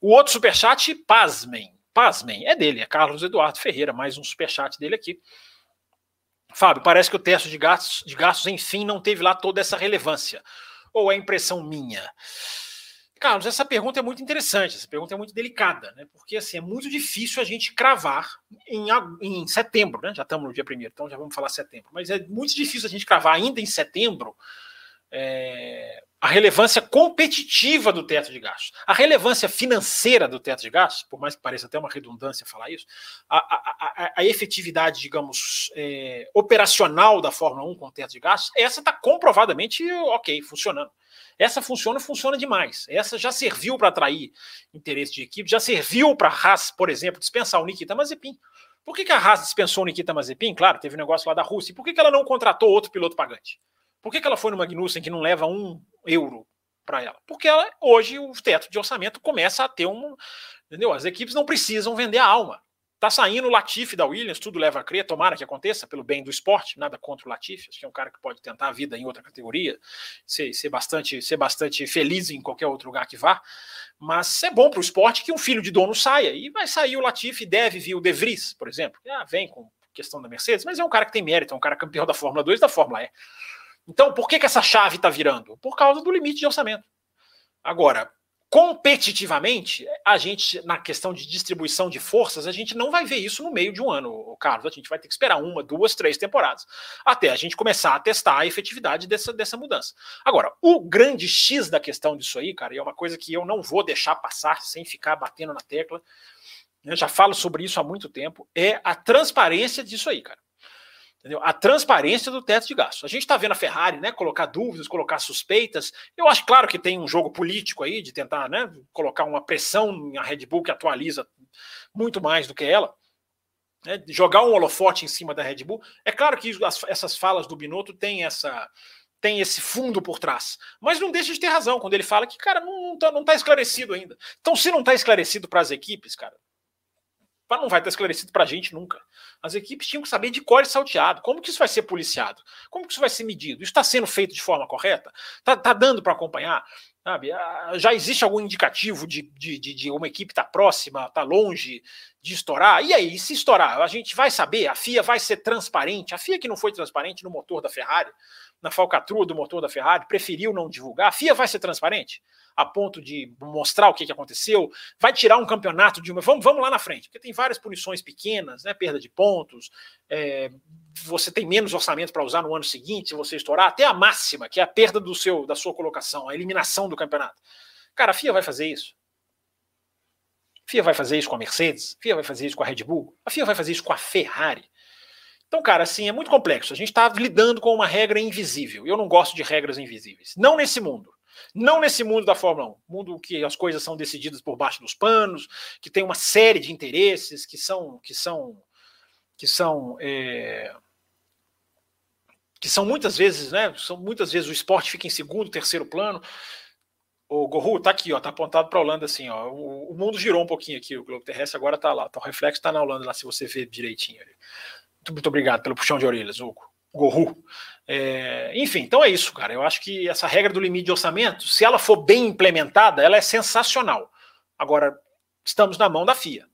O outro superchat, pasmem, pasmem, é dele, é Carlos Eduardo Ferreira, mais um superchat dele aqui. Fábio, parece que o teste de gastos, de gastos, enfim, não teve lá toda essa relevância. Ou é impressão minha? Carlos, essa pergunta é muito interessante, essa pergunta é muito delicada, né? Porque assim, é muito difícil a gente cravar em, em setembro, né? Já estamos no dia primeiro, então já vamos falar setembro, mas é muito difícil a gente cravar ainda em setembro é, a relevância competitiva do teto de gastos. A relevância financeira do teto de gastos, por mais que pareça até uma redundância falar isso, a, a, a, a efetividade, digamos, é, operacional da Fórmula 1 com o teto de gastos, essa está comprovadamente ok, funcionando. Essa funciona funciona demais. Essa já serviu para atrair interesse de equipe, já serviu para a Haas, por exemplo, dispensar o Nikita Mazepin. Por que, que a Haas dispensou o Nikita Mazepin? Claro, teve um negócio lá da Rússia. E por que, que ela não contratou outro piloto pagante? Por que, que ela foi no Magnussen que não leva um euro para ela? Porque ela, hoje o teto de orçamento começa a ter um. Entendeu? As equipes não precisam vender a alma. Tá saindo o Latifi da Williams, tudo leva a crer, tomara que aconteça, pelo bem do esporte, nada contra o Latifi, acho que é um cara que pode tentar a vida em outra categoria, ser, ser, bastante, ser bastante feliz em qualquer outro lugar que vá, mas é bom para o esporte que um filho de dono saia, e vai sair o Latifi, deve vir o De Vries, por exemplo, ah, vem com questão da Mercedes, mas é um cara que tem mérito, é um cara campeão da Fórmula 2 da Fórmula E. Então, por que, que essa chave está virando? Por causa do limite de orçamento. Agora, competitivamente, a gente, na questão de distribuição de forças, a gente não vai ver isso no meio de um ano, Carlos. A gente vai ter que esperar uma, duas, três temporadas até a gente começar a testar a efetividade dessa, dessa mudança. Agora, o grande X da questão disso aí, cara, e é uma coisa que eu não vou deixar passar sem ficar batendo na tecla, eu já falo sobre isso há muito tempo, é a transparência disso aí, cara. Entendeu? A transparência do teto de gastos. A gente está vendo a Ferrari né, colocar dúvidas, colocar suspeitas. Eu acho claro que tem um jogo político aí de tentar né, colocar uma pressão na Red Bull que atualiza muito mais do que ela. Né, jogar um holofote em cima da Red Bull. É claro que as, essas falas do Binotto têm essa, tem esse fundo por trás. Mas não deixa de ter razão quando ele fala que, cara, não, está não tá esclarecido ainda. Então, se não está esclarecido para as equipes, cara, não vai estar esclarecido para a gente nunca. As equipes tinham que saber de cor e salteado. Como que isso vai ser policiado? Como que isso vai ser medido? Isso está sendo feito de forma correta? Está tá dando para acompanhar? Sabe? Já existe algum indicativo de, de, de, de uma equipe estar tá próxima, está longe de estourar? E aí, se estourar, a gente vai saber? A FIA vai ser transparente? A FIA que não foi transparente no motor da Ferrari, na falcatrua do motor da Ferrari, preferiu não divulgar. A FIA vai ser transparente? a ponto de mostrar o que, que aconteceu, vai tirar um campeonato de uma. Vamos, vamos lá na frente, porque tem várias punições pequenas, né? Perda de pontos, é, você tem menos orçamento para usar no ano seguinte, se você estourar, até a máxima, que é a perda do seu, da sua colocação, a eliminação do campeonato. Cara, a FIA vai fazer isso. A FIA vai fazer isso com a Mercedes, a FIA vai fazer isso com a Red Bull, a FIA vai fazer isso com a Ferrari. Então, cara, assim, é muito complexo. A gente está lidando com uma regra invisível. Eu não gosto de regras invisíveis. Não nesse mundo. Não nesse mundo da Fórmula 1, mundo que as coisas são decididas por baixo dos panos, que tem uma série de interesses que são que são que são é, que são muitas vezes, né? São muitas vezes o esporte fica em segundo, terceiro plano. O Gorru tá aqui, ó, tá apontado para a Holanda assim, ó. O, o, mundo girou um pouquinho aqui, o globo terrestre agora tá lá, tá o reflexo tá na Holanda lá, se você ver direitinho. Muito, muito obrigado pelo puxão de orelhas, Hugo. Gorru. É, enfim, então é isso, cara. Eu acho que essa regra do limite de orçamento, se ela for bem implementada, ela é sensacional. Agora, estamos na mão da FIA.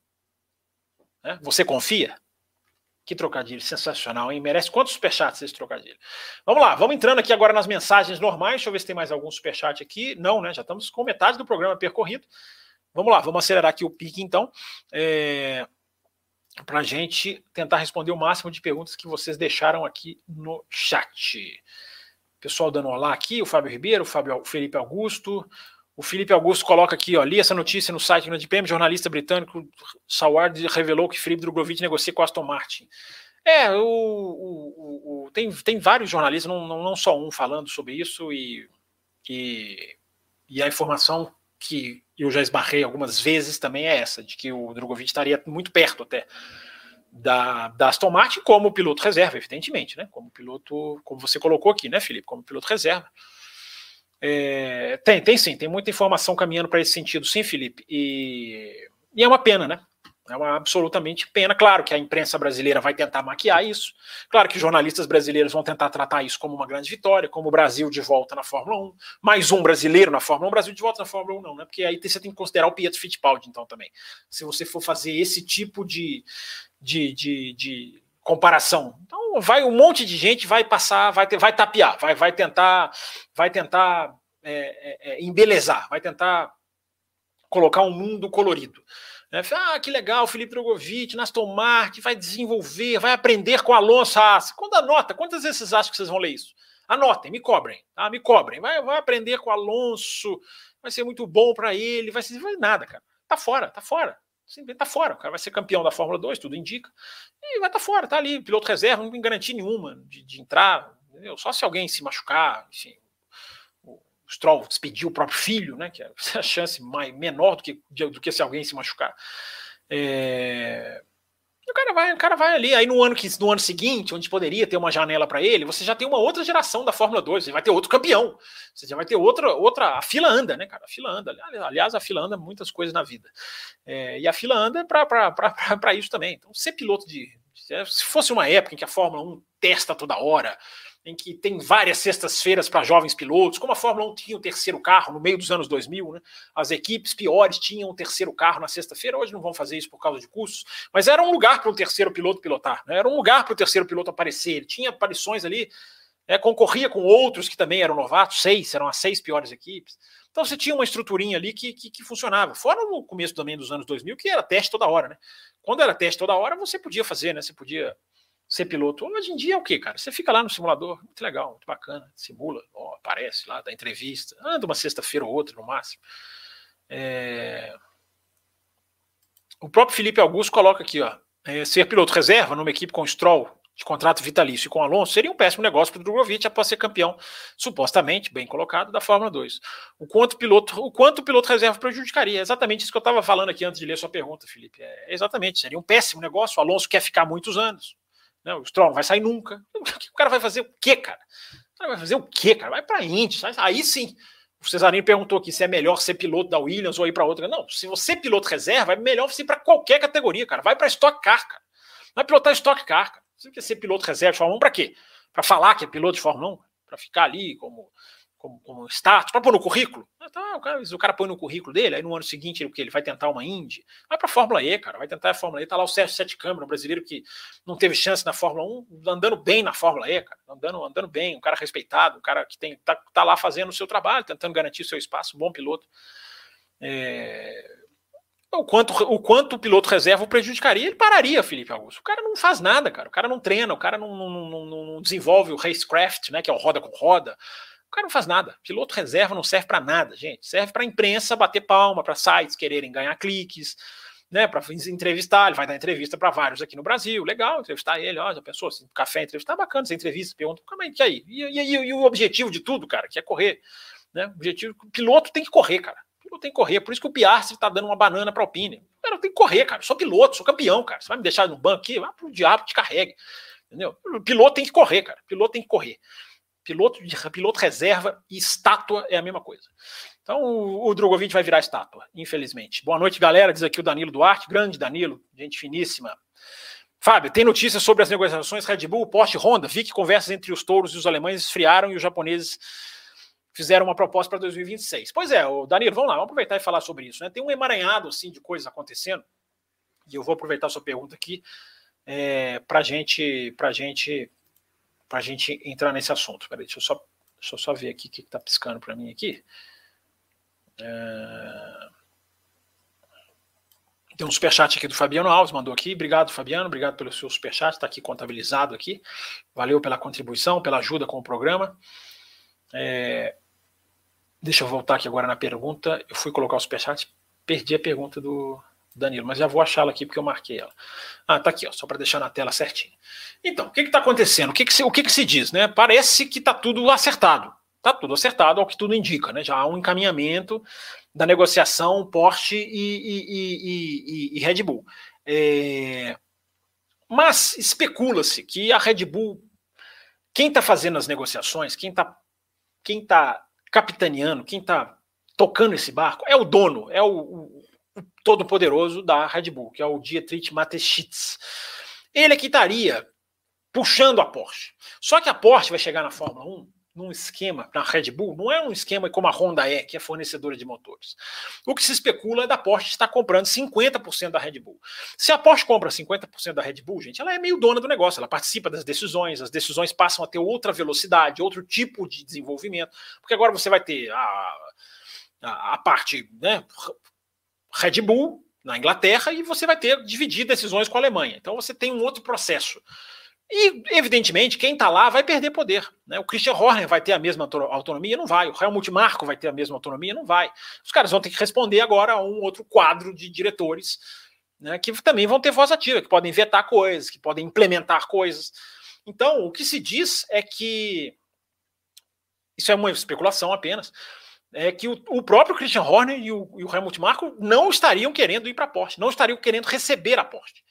Né? Você confia? Que trocadilho sensacional, hein? Merece quantos superchats esse trocadilho? Vamos lá, vamos entrando aqui agora nas mensagens normais. Deixa eu ver se tem mais algum superchat aqui. Não, né? Já estamos com metade do programa percorrido. Vamos lá, vamos acelerar aqui o pique então. É para a gente tentar responder o máximo de perguntas que vocês deixaram aqui no chat. Pessoal dando olá aqui, o Fábio Ribeiro, o, Fábio, o Felipe Augusto. O Felipe Augusto coloca aqui, ó, li essa notícia no site do NDPM, jornalista britânico Saward revelou que Felipe Drogovic negocia com Aston Martin. É, o, o, o, tem, tem vários jornalistas, não, não, não, só um, falando sobre isso, e, e, e a informação que eu já esbarrei algumas vezes também é essa, de que o Drogovic estaria muito perto até da, da Aston Martin como piloto reserva, evidentemente, né? Como piloto, como você colocou aqui, né, Felipe? Como piloto reserva. É, tem, tem sim, tem muita informação caminhando para esse sentido, sim, Felipe. E, e é uma pena, né? É uma absolutamente pena. Claro que a imprensa brasileira vai tentar maquiar isso. Claro que jornalistas brasileiros vão tentar tratar isso como uma grande vitória, como o Brasil de volta na Fórmula 1. Mais um brasileiro na Fórmula 1. O Brasil de volta na Fórmula 1, não, né? Porque aí você tem que considerar o Pietro Fittipaldi, então, também. Se você for fazer esse tipo de, de, de, de comparação. Então, vai um monte de gente vai passar, vai, ter, vai tapear, vai, vai tentar, vai tentar é, é, é embelezar, vai tentar colocar um mundo colorido. Né? Ah, que legal, Felipe Drogovic, Aston Martin, vai desenvolver, vai aprender com Alonso. Ah, quando anota, quantas vezes vocês acham que vocês vão ler isso? Anotem, me cobrem, tá? Me cobrem. Vai, vai aprender com Alonso, vai ser muito bom para ele, vai ser vai nada, cara. Tá fora, tá fora. Tá fora. O cara vai ser campeão da Fórmula 2, tudo indica. E vai estar tá fora, tá ali, piloto reserva, não tem garantia nenhuma de, de entrar. Entendeu? Só se alguém se machucar, enfim, Stroll despediu o próprio filho, né, que é a chance mais, menor do que, do que se alguém se machucar. É... O cara vai, o cara vai ali. Aí no ano que no ano seguinte, onde poderia ter uma janela para ele, você já tem uma outra geração da Fórmula 2, você vai ter outro campeão. Você já vai ter outra outra a fila anda, né, cara? A fila anda. Aliás, a fila anda muitas coisas na vida. É, e a fila anda para isso também. Então, ser piloto de se fosse uma época em que a Fórmula 1 testa toda hora, em que tem várias sextas-feiras para jovens pilotos, como a Fórmula 1 tinha o terceiro carro no meio dos anos 2000, né? as equipes piores tinham o terceiro carro na sexta-feira, hoje não vão fazer isso por causa de custos, mas era um lugar para um terceiro piloto pilotar, né? era um lugar para o terceiro piloto aparecer, ele tinha aparições ali, né? concorria com outros que também eram novatos, seis, eram as seis piores equipes. Então você tinha uma estruturinha ali que, que, que, funcionava. Fora no começo também dos anos 2000, que era teste toda hora, né? Quando era teste toda hora, você podia fazer, né? Você podia ser piloto. Hoje em dia é o que, cara? Você fica lá no simulador, muito legal, muito bacana, simula, ó, aparece lá, dá entrevista, anda uma sexta-feira ou outra no máximo. É... O próprio Felipe Augusto coloca aqui, ó, é, ser piloto reserva numa equipe com Stroll de contrato vitalício com Alonso seria um péssimo negócio para o Drogovic após ser campeão, supostamente, bem colocado, da Fórmula 2. O quanto piloto, o quanto piloto reserva prejudicaria? É exatamente isso que eu estava falando aqui antes de ler sua pergunta, Felipe. É, exatamente, seria um péssimo negócio. O Alonso quer ficar muitos anos. O Stroll não vai sair nunca. O cara vai fazer o quê, cara? O cara vai fazer o quê, cara? Vai para a Indy. Aí sim. O Cesarino perguntou aqui se é melhor ser piloto da Williams ou ir para outra. Não, se você é piloto reserva, é melhor você ir para qualquer categoria, cara. Vai para Stock Car, cara. Vai pilotar Stock Car, cara. Você quer ser piloto reserva de Fórmula 1 para quê? Para falar que é piloto de Fórmula 1? Para ficar ali como, como, como status, para pôr no currículo? Então, o, cara, o cara põe no currículo dele, aí no ano seguinte ele, ele vai tentar uma Indy. Vai para a Fórmula E, cara, vai tentar a Fórmula E. Tá lá o Sérgio Sete Câmara, um brasileiro que não teve chance na Fórmula 1, andando bem na Fórmula E, cara, andando, andando bem, um cara respeitado, um cara que tem, tá, tá lá fazendo o seu trabalho, tentando garantir o seu espaço, um bom piloto. É, o quanto, o quanto o piloto reserva o prejudicaria, ele pararia, Felipe Augusto. O cara não faz nada, cara. O cara não treina, o cara não, não, não, não desenvolve o racecraft, né? Que é o roda com roda. O cara não faz nada. Piloto reserva não serve para nada, gente. Serve para imprensa bater palma, para sites quererem ganhar cliques, né? Para entrevistar. Ele vai dar entrevista para vários aqui no Brasil. Legal, entrevistar ele. Ó, já pensou? Assim, café, entrevistar, bacana essa entrevista. Pergunta, como é que aí? E, e, e, o objetivo de tudo, cara, que é correr. Né? O objetivo, o piloto tem que correr, cara piloto tem que correr. Por isso que o Piastri está dando uma banana para Alpine. Cara, tem que correr, cara. Eu sou piloto, sou campeão, cara. Você vai me deixar no banco aqui? Vai pro diabo te carregue. Entendeu? O piloto tem que correr, cara. O piloto tem que correr. Piloto, piloto reserva e estátua é a mesma coisa. Então o, o Drogovic vai virar estátua, infelizmente. Boa noite, galera. Diz aqui o Danilo Duarte, grande Danilo, gente finíssima. Fábio, tem notícias sobre as negociações Red Bull, Porsche Honda? Vi que conversas entre os touros e os alemães esfriaram e os japoneses fizeram uma proposta para 2026. Pois é, o Danilo, vamos lá, vamos aproveitar e falar sobre isso. Né? Tem um emaranhado assim, de coisas acontecendo, e eu vou aproveitar a sua pergunta aqui é, para gente, a gente, a gente entrar nesse assunto. Peraí, deixa eu só, deixa eu só ver aqui o que está piscando para mim aqui. É... Tem um superchat aqui do Fabiano Alves, mandou aqui. Obrigado, Fabiano. Obrigado pelo seu superchat. Está aqui contabilizado aqui. Valeu pela contribuição, pela ajuda com o programa. É, Deixa eu voltar aqui agora na pergunta. Eu fui colocar o superchat, perdi a pergunta do Danilo, mas já vou achá-la aqui porque eu marquei ela. Ah, tá aqui, ó, só para deixar na tela certinho. Então, o que está acontecendo? O, que, que, se, o que, que se diz? Né? Parece que está tudo acertado. Está tudo acertado, ao que tudo indica. Né? Já há um encaminhamento da negociação Porsche e, e, e, e Red Bull. É... Mas especula-se que a Red Bull, quem está fazendo as negociações, quem está quem tá capitaneando, quem está tocando esse barco é o dono, é o, todo-poderoso da Red Bull, que é o Dietrich Mateschitz. Ele é que estaria puxando a Porsche. Só que a Porsche vai chegar na Fórmula 1 num esquema, na Red Bull, não é um esquema como a Honda é, que é fornecedora de motores. O que se especula é da Porsche estar comprando 50% da Red Bull. Se a Porsche compra 50% da Red Bull, gente, ela é meio dona do negócio, ela participa das decisões, as decisões passam a ter outra velocidade, outro tipo de desenvolvimento, porque agora você vai ter a, a, a parte né, Red Bull na Inglaterra e você vai ter dividir decisões com a Alemanha. Então você tem um outro processo. E, evidentemente, quem está lá vai perder poder. Né? O Christian Horner vai ter a mesma autonomia? Não vai. O Helmut Marko vai ter a mesma autonomia? Não vai. Os caras vão ter que responder agora a um outro quadro de diretores né, que também vão ter voz ativa, que podem vetar coisas, que podem implementar coisas. Então, o que se diz é que. Isso é uma especulação apenas. É que o, o próprio Christian Horner e o, e o Helmut Marko não estariam querendo ir para a Porsche, não estariam querendo receber a Porsche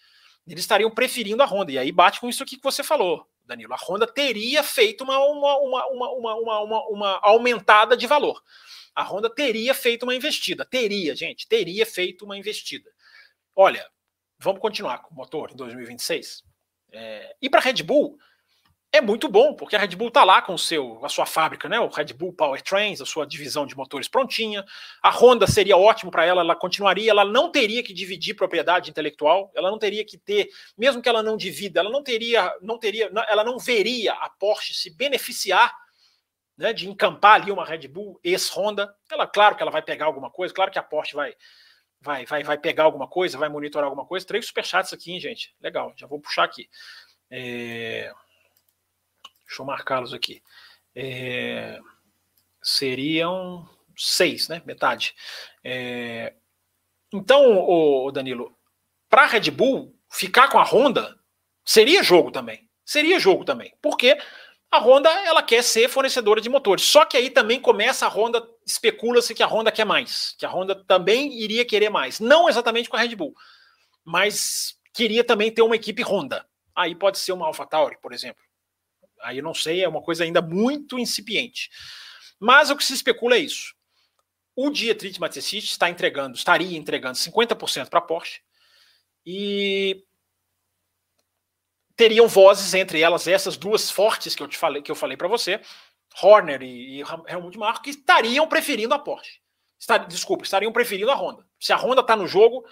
eles estariam preferindo a Honda. E aí bate com isso aqui que você falou, Danilo. A Honda teria feito uma, uma, uma, uma, uma, uma aumentada de valor. A Honda teria feito uma investida. Teria, gente, teria feito uma investida. Olha, vamos continuar com o motor em 2026. É, e para a Red Bull, é muito bom, porque a Red Bull está lá com o seu, a sua fábrica, né? O Red Bull Powertrains, a sua divisão de motores prontinha. A Honda seria ótimo para ela, ela continuaria, ela não teria que dividir propriedade intelectual, ela não teria que ter, mesmo que ela não divida, ela não teria, não teria, ela não veria a Porsche se beneficiar né, de encampar ali uma Red Bull ex-Honda. Ela, claro que ela vai pegar alguma coisa, claro que a Porsche vai, vai, vai, vai pegar alguma coisa, vai monitorar alguma coisa. Três superchats aqui, hein, gente. Legal, já vou puxar aqui. É... Deixa eu marcá-los aqui. É... Seriam seis, né? Metade. É... Então, o Danilo, para a Red Bull ficar com a Honda seria jogo também. Seria jogo também. Porque a Honda ela quer ser fornecedora de motores. Só que aí também começa a Honda, especula-se que a Honda quer mais, que a Honda também iria querer mais. Não exatamente com a Red Bull, mas queria também ter uma equipe Honda. Aí pode ser uma AlphaTauri, por exemplo. Aí eu não sei, é uma coisa ainda muito incipiente. Mas o que se especula é isso. O Dietrich Mateschitz está entregando, estaria entregando 50% para a Porsche e teriam vozes entre elas essas duas fortes que eu te falei que eu falei para você, Horner e, e Helmut Marko, que estariam preferindo a Porsche. Estar, desculpa, estariam preferindo a Honda. Se a Honda está no jogo,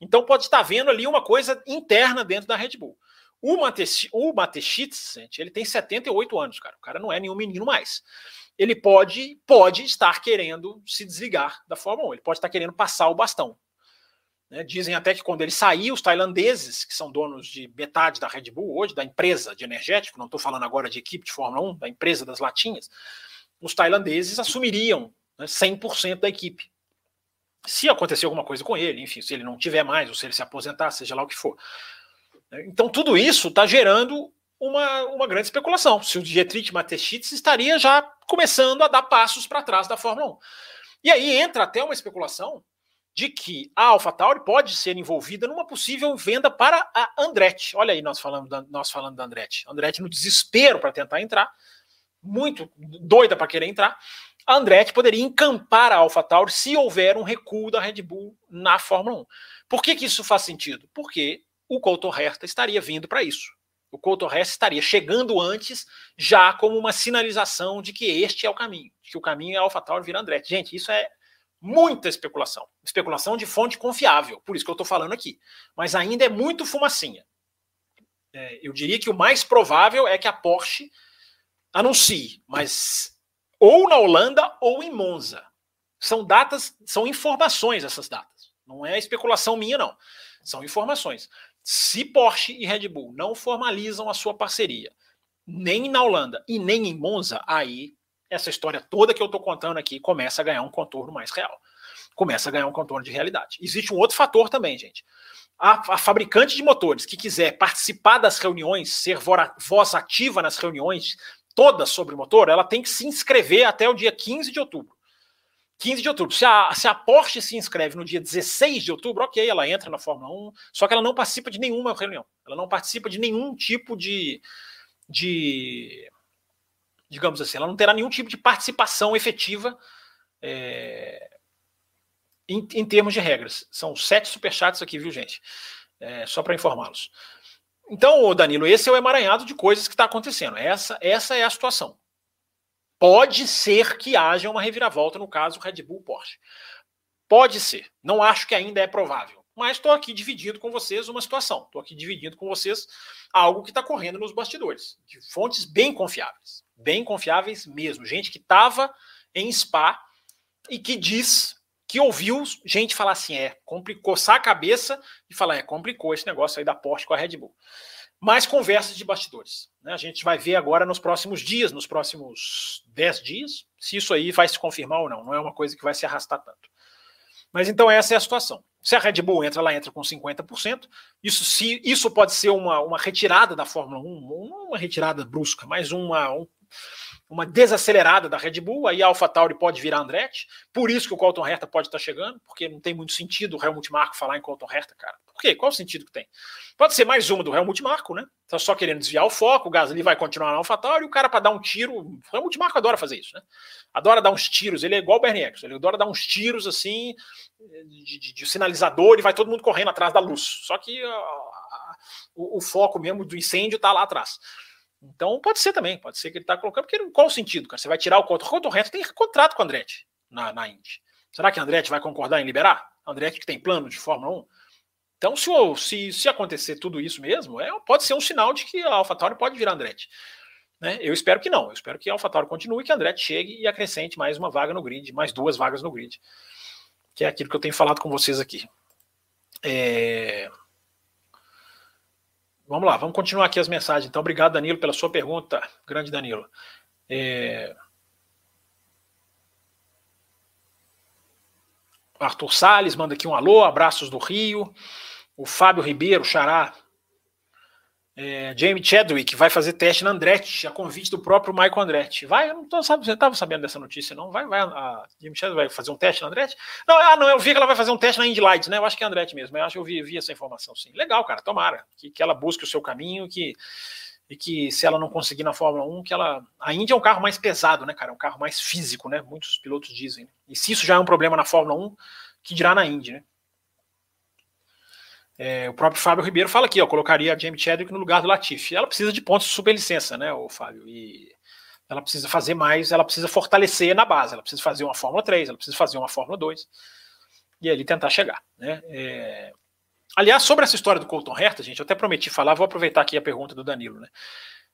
então pode estar vendo ali uma coisa interna dentro da Red Bull. O, Matech, o Matechitz, gente, ele tem 78 anos, cara. O cara não é nenhum menino mais. Ele pode, pode estar querendo se desligar da Fórmula 1. Ele pode estar querendo passar o bastão. Né? Dizem até que quando ele saiu, os tailandeses, que são donos de metade da Red Bull hoje, da empresa de energético, não estou falando agora de equipe de Fórmula 1, da empresa das latinhas, os tailandeses assumiriam né, 100% da equipe. Se acontecer alguma coisa com ele, enfim, se ele não tiver mais, ou se ele se aposentar, seja lá o que for. Então, tudo isso está gerando uma, uma grande especulação. Se o Dietrich Mateschitz estaria já começando a dar passos para trás da Fórmula 1. E aí entra até uma especulação de que a AlphaTauri pode ser envolvida numa possível venda para a Andretti. Olha aí nós falando da, nós falando da Andretti. Andretti no desespero para tentar entrar, muito doida para querer entrar. A Andretti poderia encampar a AlphaTauri se houver um recuo da Red Bull na Fórmula 1. Por que, que isso faz sentido? Porque o Couto Herta estaria vindo para isso. O Couto Herta estaria chegando antes, já como uma sinalização de que este é o caminho, que o caminho é AlphaTauri vir Andretti. Gente, isso é muita especulação. Especulação de fonte confiável, por isso que eu estou falando aqui. Mas ainda é muito fumacinha. É, eu diria que o mais provável é que a Porsche anuncie, mas ou na Holanda ou em Monza. São datas, são informações essas datas. Não é especulação minha, não. São informações. Se Porsche e Red Bull não formalizam a sua parceria, nem na Holanda e nem em Monza, aí essa história toda que eu estou contando aqui começa a ganhar um contorno mais real. Começa a ganhar um contorno de realidade. Existe um outro fator também, gente. A, a fabricante de motores que quiser participar das reuniões, ser voz ativa nas reuniões, todas sobre motor, ela tem que se inscrever até o dia 15 de outubro. 15 de outubro. Se a, se a Porsche se inscreve no dia 16 de outubro, ok, ela entra na Fórmula 1, só que ela não participa de nenhuma reunião. Ela não participa de nenhum tipo de, de digamos assim, ela não terá nenhum tipo de participação efetiva é, em, em, termos de regras. São sete superchats aqui, viu, gente? É, só para informá-los. Então, Danilo, esse é o emaranhado de coisas que está acontecendo. Essa, essa é a situação. Pode ser que haja uma reviravolta no caso Red Bull Porsche. Pode ser. Não acho que ainda é provável. Mas estou aqui dividindo com vocês uma situação. Estou aqui dividindo com vocês algo que está correndo nos bastidores, de fontes bem confiáveis bem confiáveis mesmo. Gente que estava em Spa e que diz que ouviu gente falar assim: é, complicou, coçar a cabeça e falar: é, complicou esse negócio aí da Porsche com a Red Bull. Mais conversas de bastidores. Né? A gente vai ver agora nos próximos dias, nos próximos 10 dias, se isso aí vai se confirmar ou não. Não é uma coisa que vai se arrastar tanto. Mas então essa é a situação. Se a Red Bull entra, ela entra com 50%. Isso, se, isso pode ser uma, uma retirada da Fórmula 1, não uma retirada brusca, mas uma, um, uma desacelerada da Red Bull, aí a AlphaTauri pode virar Andretti, por isso que o Colton Herta pode estar chegando, porque não tem muito sentido o Helmut Marko falar em Colton Herta, cara. Por quê? Qual o sentido que tem? Pode ser mais uma do Helmut Marko, né? Tá só querendo desviar o foco, o Gasly vai continuar na AlphaTauri, o cara para dar um tiro, o Helmut Marko adora fazer isso, né? Adora dar uns tiros, ele é igual o Bernie Eccles, ele adora dar uns tiros assim, de, de, de sinalizador, e vai todo mundo correndo atrás da luz. Só que o, o foco mesmo do incêndio tá lá atrás. Então pode ser também, pode ser que ele está colocando, porque qual o sentido, cara? Você vai tirar o Couto. O Reto tem contrato com o Andretti na, na Indy. Será que o Andretti vai concordar em liberar? Andretti que tem plano de Fórmula 1? Então, se, se, se acontecer tudo isso mesmo, é, pode ser um sinal de que a AlphaTauri pode virar Andretti. Né? Eu espero que não. Eu espero que a AlphaTauri continue, que a Andretti chegue e acrescente mais uma vaga no grid, mais duas vagas no grid. Que é aquilo que eu tenho falado com vocês aqui. É... Vamos lá, vamos continuar aqui as mensagens. Então, obrigado, Danilo, pela sua pergunta, grande Danilo. É... Arthur Salles manda aqui um alô, abraços do Rio. O Fábio Ribeiro, Xará, é, Jamie Chadwick vai fazer teste na Andretti, a convite do próprio Michael Andretti. Vai, eu não tô, sabe, você estava sabendo dessa notícia, não? Vai, vai, a Jamie Chadwick vai fazer um teste na Andretti? Não, ah, não, eu vi que ela vai fazer um teste na Indy Lights, né? Eu acho que é a Andretti mesmo, eu acho que eu vi, vi essa informação, sim. Legal, cara, tomara, que, que ela busque o seu caminho, que e que se ela não conseguir na Fórmula 1, que ela. A Indy é um carro mais pesado, né, cara? É um carro mais físico, né? Muitos pilotos dizem. E se isso já é um problema na Fórmula 1, que dirá na Indy, né? É, o próprio Fábio Ribeiro fala aqui, ó, colocaria a Jamie Chadwick no lugar do Latifi. Ela precisa de pontos de superlicença, né, o Fábio? E ela precisa fazer mais, ela precisa fortalecer na base, ela precisa fazer uma Fórmula 3, ela precisa fazer uma Fórmula 2 e ali tentar chegar, né? É... Aliás, sobre essa história do Colton Herta, gente, eu até prometi falar, vou aproveitar aqui a pergunta do Danilo, né?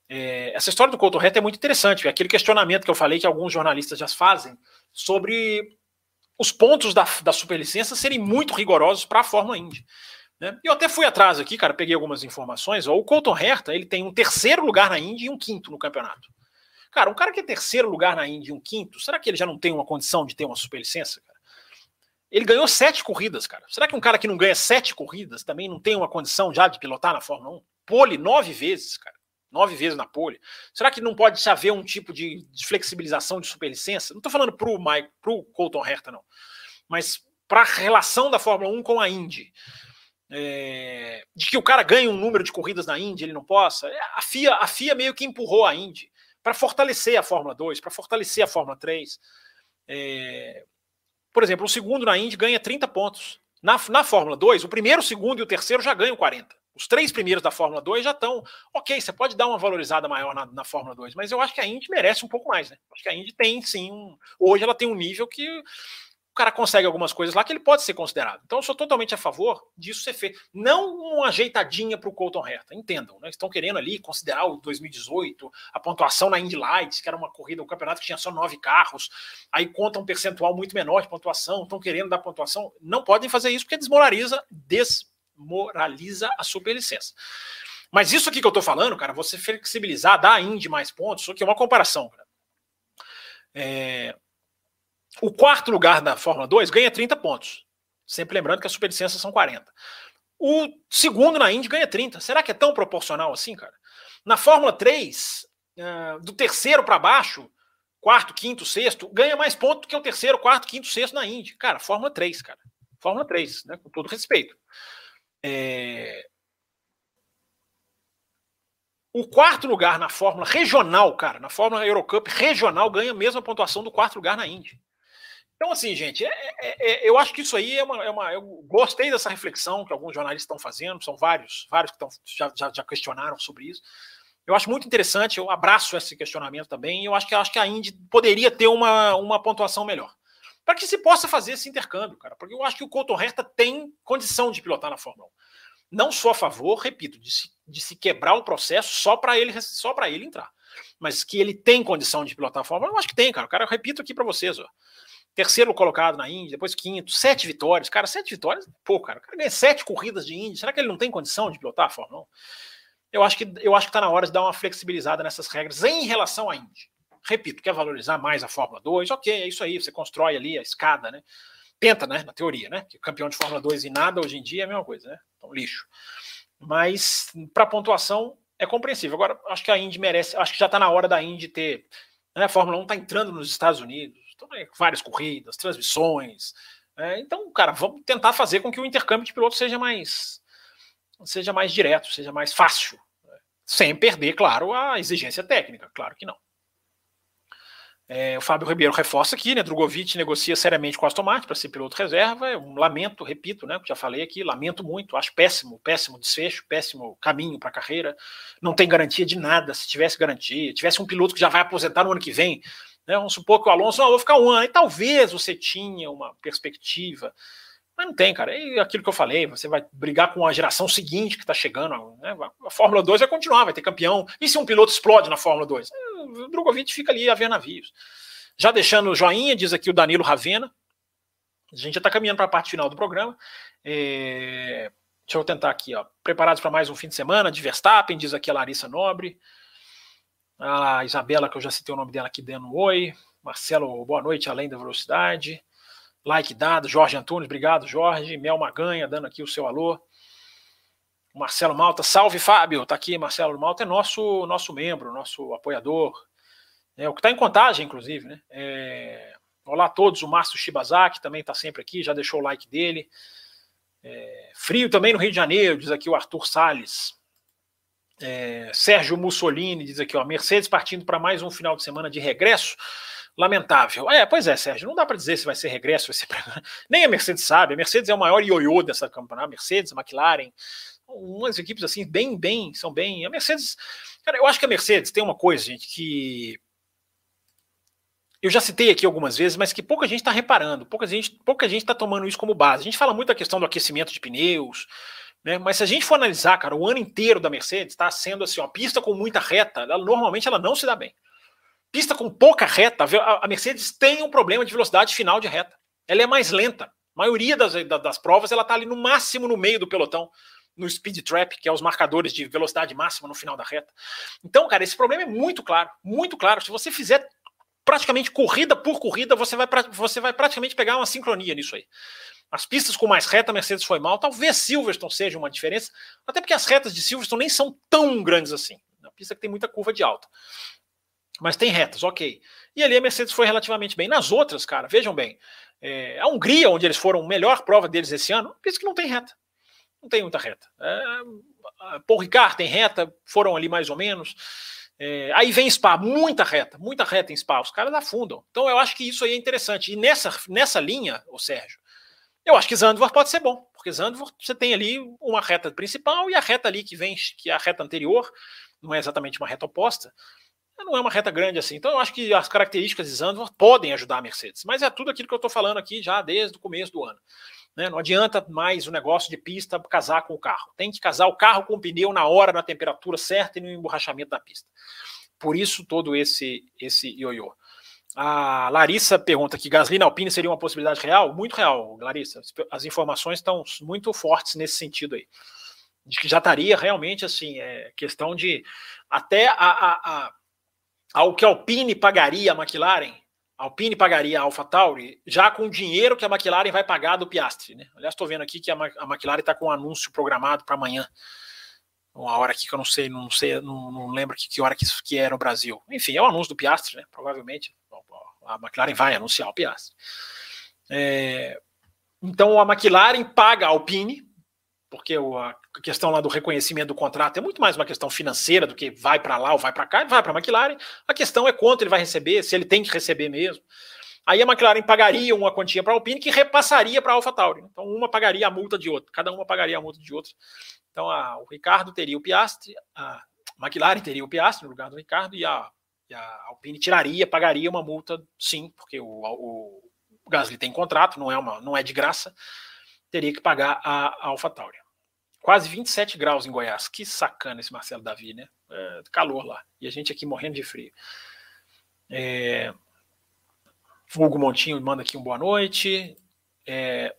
É... essa história do Colton Herta é muito interessante, é aquele questionamento que eu falei que alguns jornalistas já fazem sobre os pontos da, da superlicença serem muito rigorosos para a Fórmula Indy. Né? Eu até fui atrás aqui, cara, peguei algumas informações. Ó, o Colton Herta ele tem um terceiro lugar na Indy e um quinto no campeonato. Cara, um cara que é terceiro lugar na Indy e um quinto, será que ele já não tem uma condição de ter uma superlicença, cara? Ele ganhou sete corridas, cara. Será que um cara que não ganha sete corridas também não tem uma condição já de pilotar na Fórmula 1? Pole nove vezes, cara. Nove vezes na pole. Será que não pode haver um tipo de, flexibilização de superlicença? Não estou falando Mike, pro Colton Herta, não. Mas para a relação da Fórmula 1 com a Indy é, de que o cara ganha um número de corridas na Indy, ele não possa. É, a FIA, a FIA meio que empurrou a Indy para fortalecer a Fórmula 2, para fortalecer a Fórmula 3. É, por exemplo, o segundo na Indy ganha 30 pontos. Na, na Fórmula 2, o primeiro, o segundo e o terceiro já ganham 40. Os três primeiros da Fórmula 2 já estão. Ok, você pode dar uma valorizada maior na, na, Fórmula 2, mas eu acho que a Indy merece um pouco mais, né? Acho que a Indy tem sim. Um, hoje ela tem um nível que cara consegue algumas coisas lá que ele pode ser considerado. Então, eu sou totalmente a favor disso ser feito. Não uma ajeitadinha para o Colton Herta, entendam, né? Estão querendo ali considerar o 2018, a pontuação na Indy Lights, que era uma corrida, um campeonato que tinha só nove carros, aí conta um percentual muito menor de pontuação, estão querendo dar pontuação. Não podem fazer isso porque desmoraliza, desmoraliza a superlicença. Mas isso aqui que eu estou falando, cara, você flexibilizar, dar a Indy mais pontos, isso aqui é uma comparação, cara. É, o quarto lugar da Fórmula 2 ganha 30 pontos. Sempre lembrando que as superlicenças são 40. O segundo na Indy ganha 30. Será que é tão proporcional assim, cara? Na Fórmula 3, uh, eh, do terceiro para baixo, quarto, quinto, sexto, ganha mais pontos do que o terceiro, quarto, quinto, sexto na Indy. Cara, Fórmula 3, cara. Fórmula 3, né? Com todo respeito. É... O quarto lugar na Fórmula regional, cara, na Fórmula Eurocup regional, ganha a mesma pontuação do quarto lugar na Indy. Então, assim, gente, é, é, é, eu acho que isso aí é uma, é uma, Eu gostei dessa reflexão que alguns jornalistas estão fazendo, são vários, vários que já, já, já, questionaram sobre isso. Eu acho muito interessante, eu abraço esse questionamento também, eu acho que, eu acho que a Indy poderia ter uma, uma pontuação melhor. Para que se possa fazer esse intercâmbio, cara. Porque eu acho que o Colton Herta tem condição de pilotar na Fórmula 1. Não sou a favor, repito, de se, de se quebrar o processo só para ele, só ele entrar. Mas que ele tem condição de pilotar a Fórmula 1, eu acho que tem, cara. Cara, eu repito aqui para vocês, ó terceiro colocado na Indy, depois quinto, sete vitórias. Cara, sete vitórias, pô, cara, o cara ganha sete corridas de Indy. Será que ele não tem condição de pilotar a Fórmula 1? Eu acho que eu acho que está na hora de dar uma flexibilizada nessas regras em relação à Indy. Repito, quer valorizar mais a Fórmula 2? Ok, é isso aí, você constrói ali a escada, né? Tenta, né? Na teoria, né? Que campeão de Fórmula 2 e nada hoje em dia é a mesma coisa, né? Então, lixo. Mas para pontuação é compreensível. Agora, acho que a Indy merece, acho que já está na hora da Indy ter. Né, a Fórmula 1 está entrando nos Estados Unidos, é, várias corridas, transmissões. É, então, cara, vamos tentar fazer com que o intercâmbio de pilotos seja mais seja mais direto, seja mais fácil, né? sem perder, claro, a exigência técnica, claro que não. É, o Fábio Ribeiro reforça aqui, né? Drogovic negocia seriamente com o Aston Martin para ser piloto reserva. É um lamento, repito, né? Já falei aqui, lamento muito, acho péssimo, péssimo desfecho, péssimo caminho para a carreira. Não tem garantia de nada. Se tivesse garantia, tivesse um piloto que já vai aposentar no ano que vem, né? Vamos supor que o Alonso, não, vou ficar um ano, e talvez você tinha uma perspectiva. Mas não tem, cara. É aquilo que eu falei, você vai brigar com a geração seguinte que está chegando. Né? A Fórmula 2 vai continuar, vai ter campeão. E se um piloto explode na Fórmula 2? É, o Drogovic fica ali a ver navios. Já deixando o joinha, diz aqui o Danilo Ravena. A gente já está caminhando para a parte final do programa. É... Deixa eu tentar aqui, ó. Preparados para mais um fim de semana de Verstappen, diz aqui a Larissa Nobre. A Isabela, que eu já citei o nome dela aqui dando um oi. Marcelo, boa noite, além da velocidade. Like dado, Jorge Antunes, obrigado, Jorge. Mel Maganha, dando aqui o seu alô. Marcelo Malta, salve Fábio, tá aqui, Marcelo Malta é nosso nosso membro, nosso apoiador, é o que está em contagem, inclusive, né? É... Olá a todos, o Márcio Shibazaki também está sempre aqui, já deixou o like dele. É... Frio também no Rio de Janeiro, diz aqui o Arthur Salles. É... Sérgio Mussolini diz aqui, ó, Mercedes partindo para mais um final de semana de regresso lamentável. É, pois é, Sérgio, não dá para dizer se vai ser regresso, vai ser pra... nem a Mercedes sabe. A Mercedes é o maior ioiô dessa campeonato. A Mercedes, McLaren, umas equipes assim bem, bem, são bem. A Mercedes, cara, eu acho que a Mercedes tem uma coisa, gente, que eu já citei aqui algumas vezes, mas que pouca gente está reparando, pouca gente, pouca gente está tomando isso como base. A gente fala muito da questão do aquecimento de pneus, né? Mas se a gente for analisar, cara, o ano inteiro da Mercedes está sendo assim, uma pista com muita reta, ela, normalmente ela não se dá bem pista com pouca reta, a Mercedes tem um problema de velocidade final de reta. Ela é mais lenta. A maioria das, das provas ela está ali no máximo no meio do pelotão, no speed trap, que é os marcadores de velocidade máxima no final da reta. Então, cara, esse problema é muito claro, muito claro. Se você fizer praticamente corrida por corrida, você vai, você vai praticamente pegar uma sincronia nisso aí. As pistas com mais reta, a Mercedes foi mal. Talvez Silverstone seja uma diferença, até porque as retas de Silverstone nem são tão grandes assim. A pista que tem muita curva de alta. Mas tem retas, ok. E ali a Mercedes foi relativamente bem. Nas outras, cara, vejam bem. É, a Hungria, onde eles foram, melhor prova deles esse ano, penso que não tem reta. Não tem muita reta. É, Paul Ricard tem reta, foram ali mais ou menos. É, aí vem Spa, muita reta, muita reta em Spa, os caras afundam. Então eu acho que isso aí é interessante. E nessa, nessa linha, o Sérgio, eu acho que Zandvoort pode ser bom, porque Zandvoort você tem ali uma reta principal e a reta ali que vem, que é a reta anterior, não é exatamente uma reta oposta, não é uma reta grande assim. Então eu acho que as características de Zandvoort podem ajudar a Mercedes. Mas é tudo aquilo que eu estou falando aqui já desde o começo do ano. Né? Não adianta mais o negócio de pista casar com o carro. Tem que casar o carro com o pneu na hora, na temperatura certa e no emborrachamento da pista. Por isso todo esse esse ioiô. A Larissa pergunta que gasolina Alpine seria uma possibilidade real? Muito real, Larissa. As informações estão muito fortes nesse sentido aí. De que já estaria realmente assim, é questão de até a, a, a que a Alpine pagaria a McLaren, a Alpine pagaria a AlphaTauri, já com o dinheiro que a McLaren vai pagar do Piastri. Né? Aliás, estou vendo aqui que a, a McLaren está com um anúncio programado para amanhã. Uma hora aqui que eu não sei, não sei, não, não lembro que, que hora que que é no Brasil. Enfim, é o anúncio do Piastri, né? Provavelmente a McLaren vai anunciar o Piastri. É, então a McLaren paga a Alpine porque a questão lá do reconhecimento do contrato é muito mais uma questão financeira do que vai para lá ou vai para cá, vai para a McLaren. A questão é quanto ele vai receber, se ele tem que receber mesmo. Aí a McLaren pagaria uma quantia para a Alpine que repassaria para a AlphaTauri. Então uma pagaria a multa de outra, cada uma pagaria a multa de outra. Então a, o Ricardo teria o Piastri, a McLaren teria o Piastri no lugar do Ricardo e a, e a Alpine tiraria, pagaria uma multa, sim, porque o, o, o Gasly tem contrato, não é, uma, não é de graça teria que pagar a, a AlphaTauri. Quase 27 graus em Goiás. Que sacana esse Marcelo Davi, né? É, calor lá. E a gente aqui morrendo de frio. É... Hugo Montinho manda aqui um boa noite. É...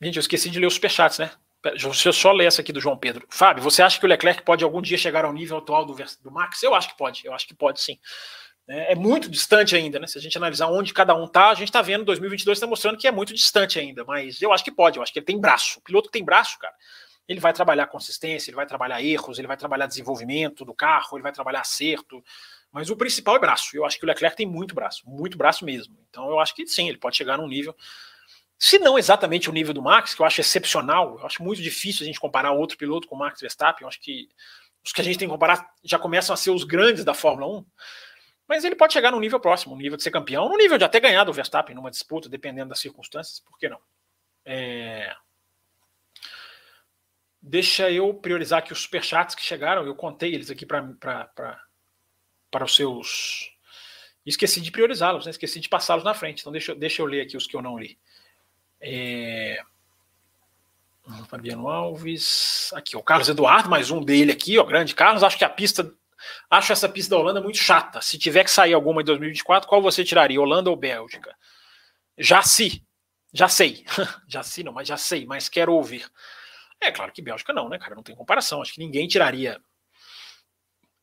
Gente, eu esqueci de ler os superchats, né? Deixa eu só ler essa aqui do João Pedro. Fábio, você acha que o Leclerc pode algum dia chegar ao nível atual do, do Max? Eu acho que pode, eu acho que pode sim. É, é muito distante ainda, né? Se a gente analisar onde cada um tá, a gente tá vendo 2022 está mostrando que é muito distante ainda, mas eu acho que pode, eu acho que ele tem braço. O piloto tem braço, cara. Ele vai trabalhar consistência, ele vai trabalhar erros, ele vai trabalhar desenvolvimento do carro, ele vai trabalhar acerto. Mas o principal é braço. Eu acho que o Leclerc tem muito braço, muito braço mesmo. Então eu acho que sim, ele pode chegar num nível. Se não exatamente o nível do Max, que eu acho excepcional, eu acho muito difícil a gente comparar outro piloto com o Max Verstappen. Eu acho que os que a gente tem que comparar já começam a ser os grandes da Fórmula 1. Mas ele pode chegar no nível próximo, no nível de ser campeão, no nível de até ganhar do Verstappen numa disputa, dependendo das circunstâncias, por que não? É... Deixa eu priorizar aqui os superchats que chegaram, eu contei eles aqui para os seus. Esqueci de priorizá-los, né? esqueci de passá-los na frente, então deixa, deixa eu ler aqui os que eu não li. É... Fabiano Alves. Aqui, o Carlos Eduardo, mais um dele aqui, ó. Grande Carlos. Acho que a pista. Acho essa pista da Holanda muito chata. Se tiver que sair alguma em 2024, qual você tiraria? Holanda ou Bélgica? Já se. Já sei. já sei, não, mas já sei, mas quero ouvir. É claro que Bélgica não, né, cara? Não tem comparação. Acho que ninguém tiraria.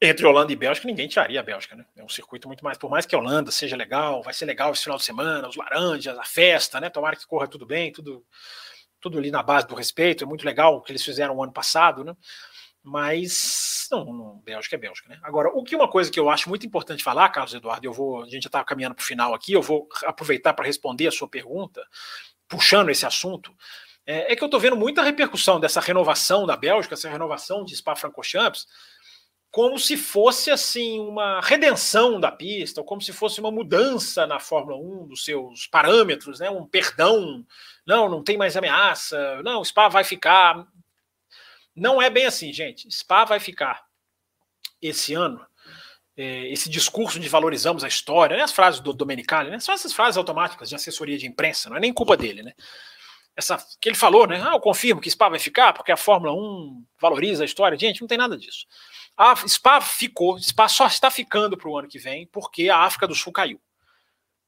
Entre Holanda e Bélgica, ninguém tiraria a Bélgica, né? É um circuito muito mais. Por mais que a Holanda seja legal, vai ser legal esse final de semana, os laranjas, a festa, né? Tomara que corra tudo bem, tudo tudo ali na base do respeito, é muito legal o que eles fizeram o ano passado, né? Mas não, não, Bélgica é Bélgica, né? Agora, o que uma coisa que eu acho muito importante falar, Carlos Eduardo, eu vou, a gente já está caminhando para o final aqui, eu vou aproveitar para responder a sua pergunta, puxando esse assunto, é, é que eu estou vendo muita repercussão dessa renovação da Bélgica, essa renovação de Spa-Francorchamps, como se fosse assim uma redenção da pista, ou como se fosse uma mudança na Fórmula 1 dos seus parâmetros, né? um perdão, não, não tem mais ameaça, não, Spa vai ficar. Não é bem assim, gente. Spa vai ficar esse ano. É, esse discurso de valorizamos a história, né? as frases do Domenicali, né? são essas frases automáticas de assessoria de imprensa, não é nem culpa dele, né? Essa que ele falou, né? Ah, eu confirmo que Spa vai ficar porque a Fórmula 1 valoriza a história. Gente, não tem nada disso. A Spa ficou, Spa só está ficando para o ano que vem porque a África do Sul caiu.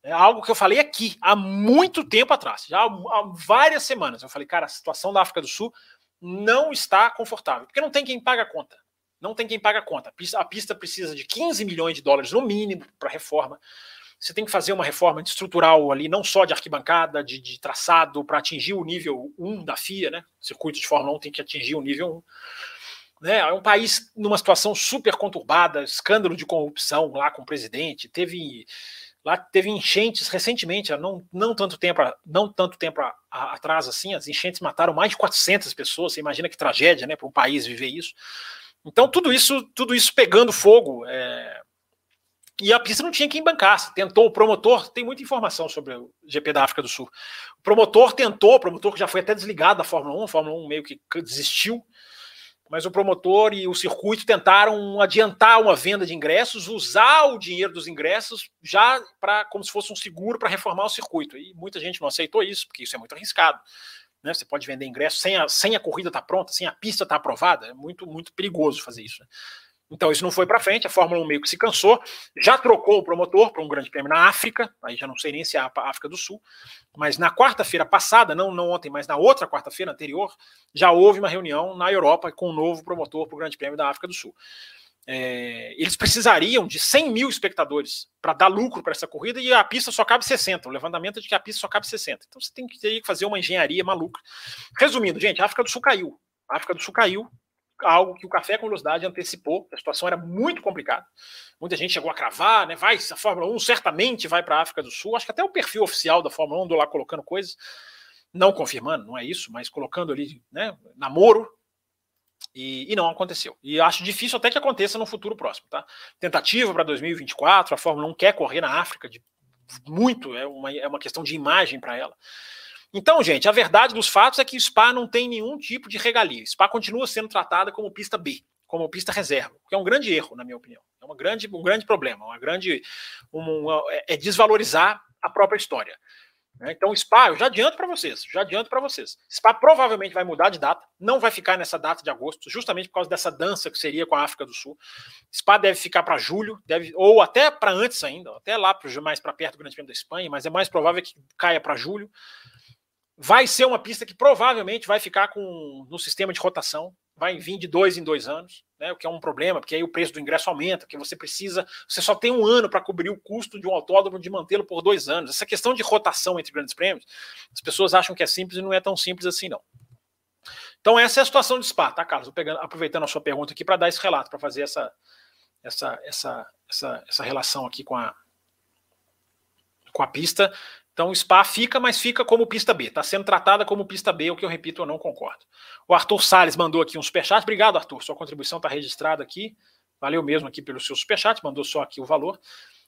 É algo que eu falei aqui há muito tempo atrás, já há várias semanas. Eu falei, cara, a situação da África do Sul não está confortável, porque não tem quem paga a conta. Não tem quem paga a conta. A pista precisa de 15 milhões de dólares no mínimo para reforma. Você tem que fazer uma reforma estrutural ali, não só de arquibancada, de, de traçado, para atingir o nível 1 da FIA, né? O circuito de Fórmula 1 tem que atingir o nível 1. Né? É um país numa situação super conturbada, escândalo de corrupção lá com o presidente, teve lá teve enchentes recentemente, não, não tanto tempo, não tanto tempo a, a, atrás assim, as enchentes mataram mais de 400 pessoas, você imagina que tragédia, né, para um país viver isso. Então tudo isso, tudo isso pegando fogo, é... e a pista não tinha quem bancasse. Tentou o promotor, tem muita informação sobre o GP da África do Sul. O promotor tentou, o promotor que já foi até desligado da Fórmula 1, a Fórmula 1 meio que desistiu mas o promotor e o circuito tentaram adiantar uma venda de ingressos, usar o dinheiro dos ingressos já para como se fosse um seguro para reformar o circuito. E muita gente não aceitou isso, porque isso é muito arriscado. Né? Você pode vender ingressos sem a, sem a corrida estar tá pronta, sem a pista estar tá aprovada. É muito, muito perigoso fazer isso. Né? Então isso não foi para frente, a Fórmula 1 meio que se cansou, já trocou o promotor para um grande prêmio na África, aí já não sei nem se é a África do Sul, mas na quarta-feira passada, não, não ontem, mas na outra quarta-feira anterior, já houve uma reunião na Europa com um novo promotor para o grande prêmio da África do Sul. É, eles precisariam de 100 mil espectadores para dar lucro para essa corrida e a pista só cabe 60. O levantamento é de que a pista só cabe 60. Então você tem que, que fazer uma engenharia maluca. Resumindo, gente, a África do Sul caiu. A África do Sul caiu, algo que o Café com Velocidade antecipou, a situação era muito complicada. Muita gente chegou a cravar, né? Vai, a Fórmula 1 certamente vai para a África do Sul. Acho que até o perfil oficial da Fórmula 1 andou lá colocando coisas, não confirmando, não é isso, mas colocando ali, né? Namoro. E, e não aconteceu. E acho difícil até que aconteça no futuro próximo, tá? Tentativa para 2024, a Fórmula 1 quer correr na África de muito, é uma, é uma questão de imagem para ela. Então, gente, a verdade dos fatos é que o Spa não tem nenhum tipo de regalia. Spa continua sendo tratada como pista B, como pista reserva, que é um grande erro, na minha opinião. É uma grande, um grande problema, uma grande, uma, é desvalorizar a própria história. Né? Então, o Spa, eu já adianto para vocês, já adianto para vocês. Spa provavelmente vai mudar de data, não vai ficar nessa data de agosto, justamente por causa dessa dança que seria com a África do Sul. Spa deve ficar para julho, deve ou até para antes ainda, até lá mais para perto do Grande Prêmio da Espanha, mas é mais provável que caia para julho vai ser uma pista que provavelmente vai ficar com no sistema de rotação, vai vir de dois em dois anos, né, o que é um problema, porque aí o preço do ingresso aumenta, porque você precisa, você só tem um ano para cobrir o custo de um autódromo de mantê-lo por dois anos. Essa questão de rotação entre grandes prêmios, as pessoas acham que é simples e não é tão simples assim, não. Então essa é a situação de Spa, tá, Carlos? Pegando, aproveitando a sua pergunta aqui para dar esse relato, para fazer essa, essa, essa, essa, essa relação aqui com a, com a pista. Então o Spa fica, mas fica como pista B. Está sendo tratada como pista B, o que eu repito, eu não concordo. O Arthur Salles mandou aqui um superchat. Obrigado, Arthur. Sua contribuição está registrada aqui. Valeu mesmo aqui pelo seu superchat, mandou só aqui o valor.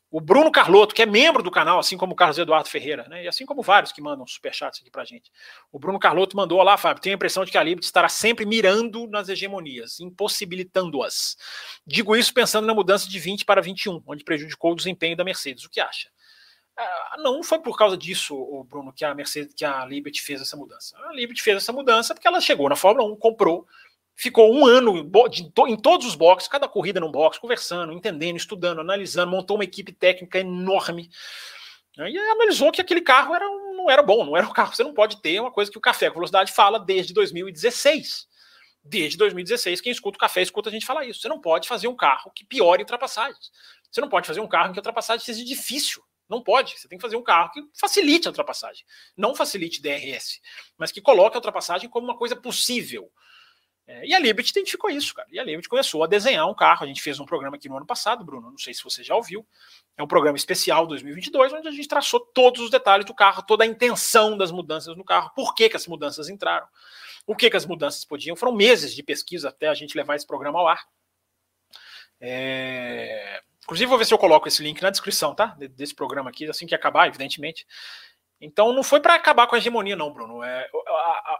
O Bruno Carlotto, que é membro do canal, assim como o Carlos Eduardo Ferreira, né? E assim como vários que mandam superchats aqui pra gente. O Bruno Carlotto mandou: Olá, Fábio. Tenho a impressão de que a Liberty estará sempre mirando nas hegemonias, impossibilitando-as. Digo isso pensando na mudança de 20 para 21, onde prejudicou o desempenho da Mercedes. O que acha? Ah, não foi por causa disso, Bruno, que a Mercedes, que a Liberty fez essa mudança. A Liberty fez essa mudança porque ela chegou na Fórmula 1, comprou, ficou um ano em todos os boxes, cada corrida num box, conversando, entendendo, estudando, analisando, montou uma equipe técnica enorme. Né, e analisou que aquele carro era, não era bom, não era um carro. Você não pode ter uma coisa que o Café com Velocidade fala desde 2016. Desde 2016, quem escuta o café escuta a gente falar isso. Você não pode fazer um carro que piore ultrapassagens. Você não pode fazer um carro em que a ultrapassagem seja difícil. Não pode. Você tem que fazer um carro que facilite a ultrapassagem. Não facilite DRS, mas que coloque a ultrapassagem como uma coisa possível. É, e a Liberty identificou isso, cara. E a Liberty começou a desenhar um carro. A gente fez um programa aqui no ano passado, Bruno. Não sei se você já ouviu. É um programa especial 2022, onde a gente traçou todos os detalhes do carro, toda a intenção das mudanças no carro, por que, que as mudanças entraram, o que, que as mudanças podiam. Foram meses de pesquisa até a gente levar esse programa ao ar. É... Inclusive, vou ver se eu coloco esse link na descrição, tá? Desse programa aqui, assim que acabar, evidentemente. Então, não foi para acabar com a hegemonia, não, Bruno. É, a, a,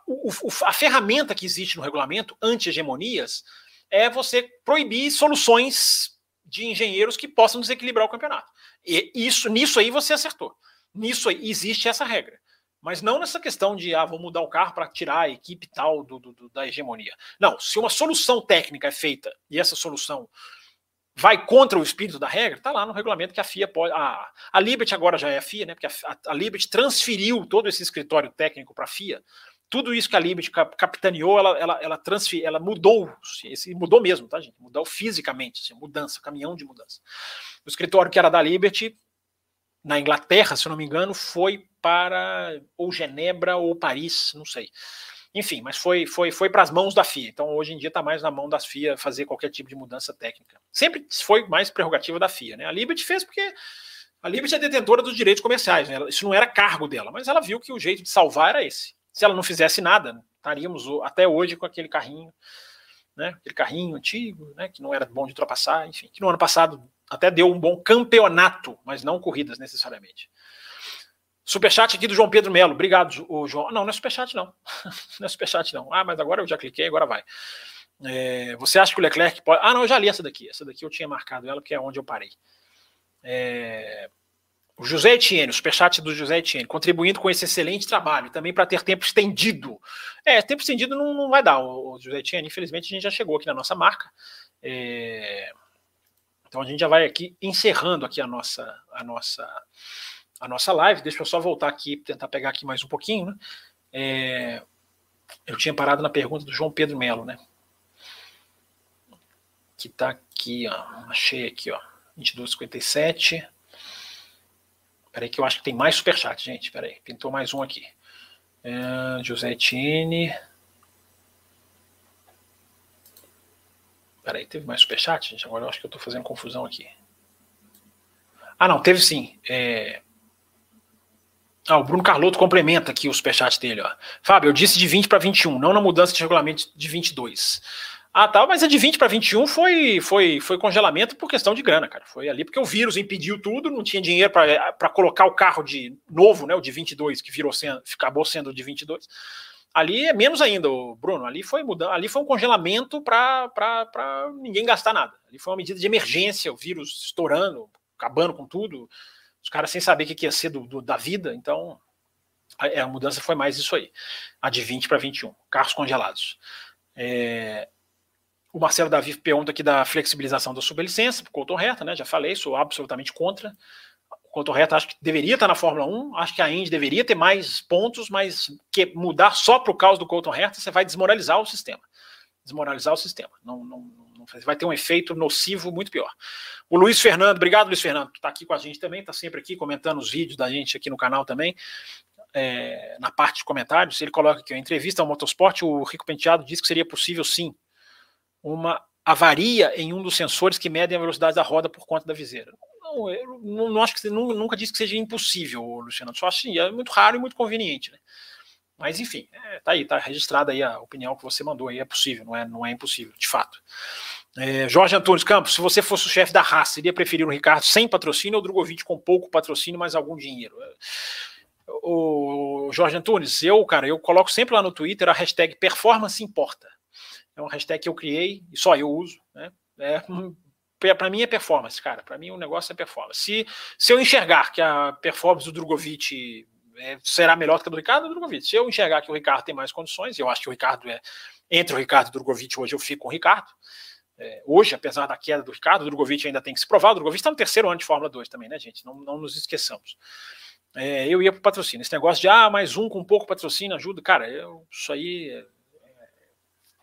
a, a ferramenta que existe no regulamento anti-hegemonias é você proibir soluções de engenheiros que possam desequilibrar o campeonato. E isso, nisso aí você acertou. Nisso aí existe essa regra. Mas não nessa questão de, ah, vou mudar o carro para tirar a equipe tal do, do, do, da hegemonia. Não, se uma solução técnica é feita e essa solução vai contra o espírito da regra, está lá no regulamento que a FIA pode. A, a Liberty agora já é a FIA, né? Porque a, a Liberty transferiu todo esse escritório técnico para a FIA. Tudo isso que a Liberty capitaneou, ela, ela, ela, transfer, ela mudou, esse, mudou mesmo, tá, gente? Mudou fisicamente, assim, mudança, caminhão de mudança. O escritório que era da Liberty, na Inglaterra, se eu não me engano, foi para ou Genebra ou Paris, não sei. Enfim, mas foi foi foi para as mãos da FIA. Então hoje em dia está mais na mão das FIA fazer qualquer tipo de mudança técnica. Sempre foi mais prerrogativa da FIA, né? A Liberty fez porque a Liberty é detentora dos direitos comerciais, né? Isso não era cargo dela, mas ela viu que o jeito de salvar era esse. Se ela não fizesse nada, estaríamos até hoje com aquele carrinho, né? Aquele carrinho antigo, né? Que não era bom de ultrapassar, enfim. Que no ano passado até deu um bom campeonato, mas não corridas necessariamente. Superchat aqui do João Pedro Melo. Obrigado, João. Não, não é superchat, não. não é superchat, não. Ah, mas agora eu já cliquei, agora vai. É, você acha que o Leclerc pode. Ah, não, eu já li essa daqui. Essa daqui eu tinha marcado ela, que é onde eu parei. É... O José Etienne, o superchat do José Etienne, contribuindo com esse excelente trabalho, também para ter tempo estendido. É, tempo estendido não, não vai dar, o, o José Etienne. Infelizmente, a gente já chegou aqui na nossa marca. É... Então a gente já vai aqui encerrando aqui a nossa, a nossa a nossa live. Deixa eu só voltar aqui, tentar pegar aqui mais um pouquinho. Né? É, eu tinha parado na pergunta do João Pedro Melo, né? Que está aqui, ó. Achei aqui, ó. 22,57. Peraí, que eu acho que tem mais superchat, gente. Peraí, pintou mais um aqui. É, José Tini. Peraí, teve mais superchat, gente? Agora eu acho que eu estou fazendo confusão aqui. Ah, não, teve sim. É, ah, o Bruno Carloto complementa aqui o superchat dele. Ó. Fábio, eu disse de 20 para 21, não na mudança de regulamento de 22. Ah, tá, mas a de 20 para 21 foi, foi, foi congelamento por questão de grana, cara. Foi ali porque o vírus impediu tudo, não tinha dinheiro para colocar o carro de novo, né, o de 22, que virou sendo, acabou sendo o de 22. Ali é menos ainda, Bruno. Ali foi mudando, ali foi um congelamento para ninguém gastar nada. Ali foi uma medida de emergência, o vírus estourando, acabando com tudo os caras sem saber o que ia ser do, do da vida, então a, é, a, mudança foi mais isso aí. A de 20 para 21, carros congelados. É, o Marcelo Davi pergunta aqui da flexibilização da superlicença para o Colton Herta, né? Já falei, sou absolutamente contra. O Colton Herta acho que deveria estar na Fórmula 1, acho que a Indy deveria ter mais pontos, mas que mudar só por causa do Colton Herta, você vai desmoralizar o sistema. Desmoralizar o sistema. Não, não, vai ter um efeito nocivo muito pior. O Luiz Fernando, obrigado, Luiz Fernando, está aqui com a gente também, está sempre aqui comentando os vídeos da gente aqui no canal também. É, na parte de comentários, ele coloca aqui: a entrevista ao Motorsport, o Rico Penteado disse que seria possível sim uma avaria em um dos sensores que medem a velocidade da roda por conta da viseira. Não, eu não, não acho que nunca disse que seja impossível, Luciano. Só assim, é muito raro e muito conveniente, né? Mas enfim, é, tá aí, tá registrada aí a opinião que você mandou aí, é possível, não é, não é impossível, de fato. É, Jorge Antônio Campos, se você fosse o chefe da raça, iria preferir o Ricardo sem patrocínio ou Drogovic com pouco patrocínio, mas algum dinheiro? O Jorge Antunes, eu, cara, eu coloco sempre lá no Twitter a hashtag performance importa. É uma hashtag que eu criei e só eu uso, né? É, para mim é performance, cara. Para mim o negócio é performance. Se, se eu enxergar que a performance do Drogovic é, será melhor do que a do Ricardo, do Drogovic. Se eu enxergar que o Ricardo tem mais condições, eu acho que o Ricardo é entre o Ricardo e o Drogovic, hoje eu fico com o Ricardo. É, hoje, apesar da queda do Ricardo, o Drogovic ainda tem que se provar. O Drogovic está no terceiro ano de Fórmula 2 também, né, gente? Não, não nos esqueçamos. É, eu ia para o patrocínio. Esse negócio de, ah, mais um com pouco patrocínio ajuda. Cara, eu, isso aí. É,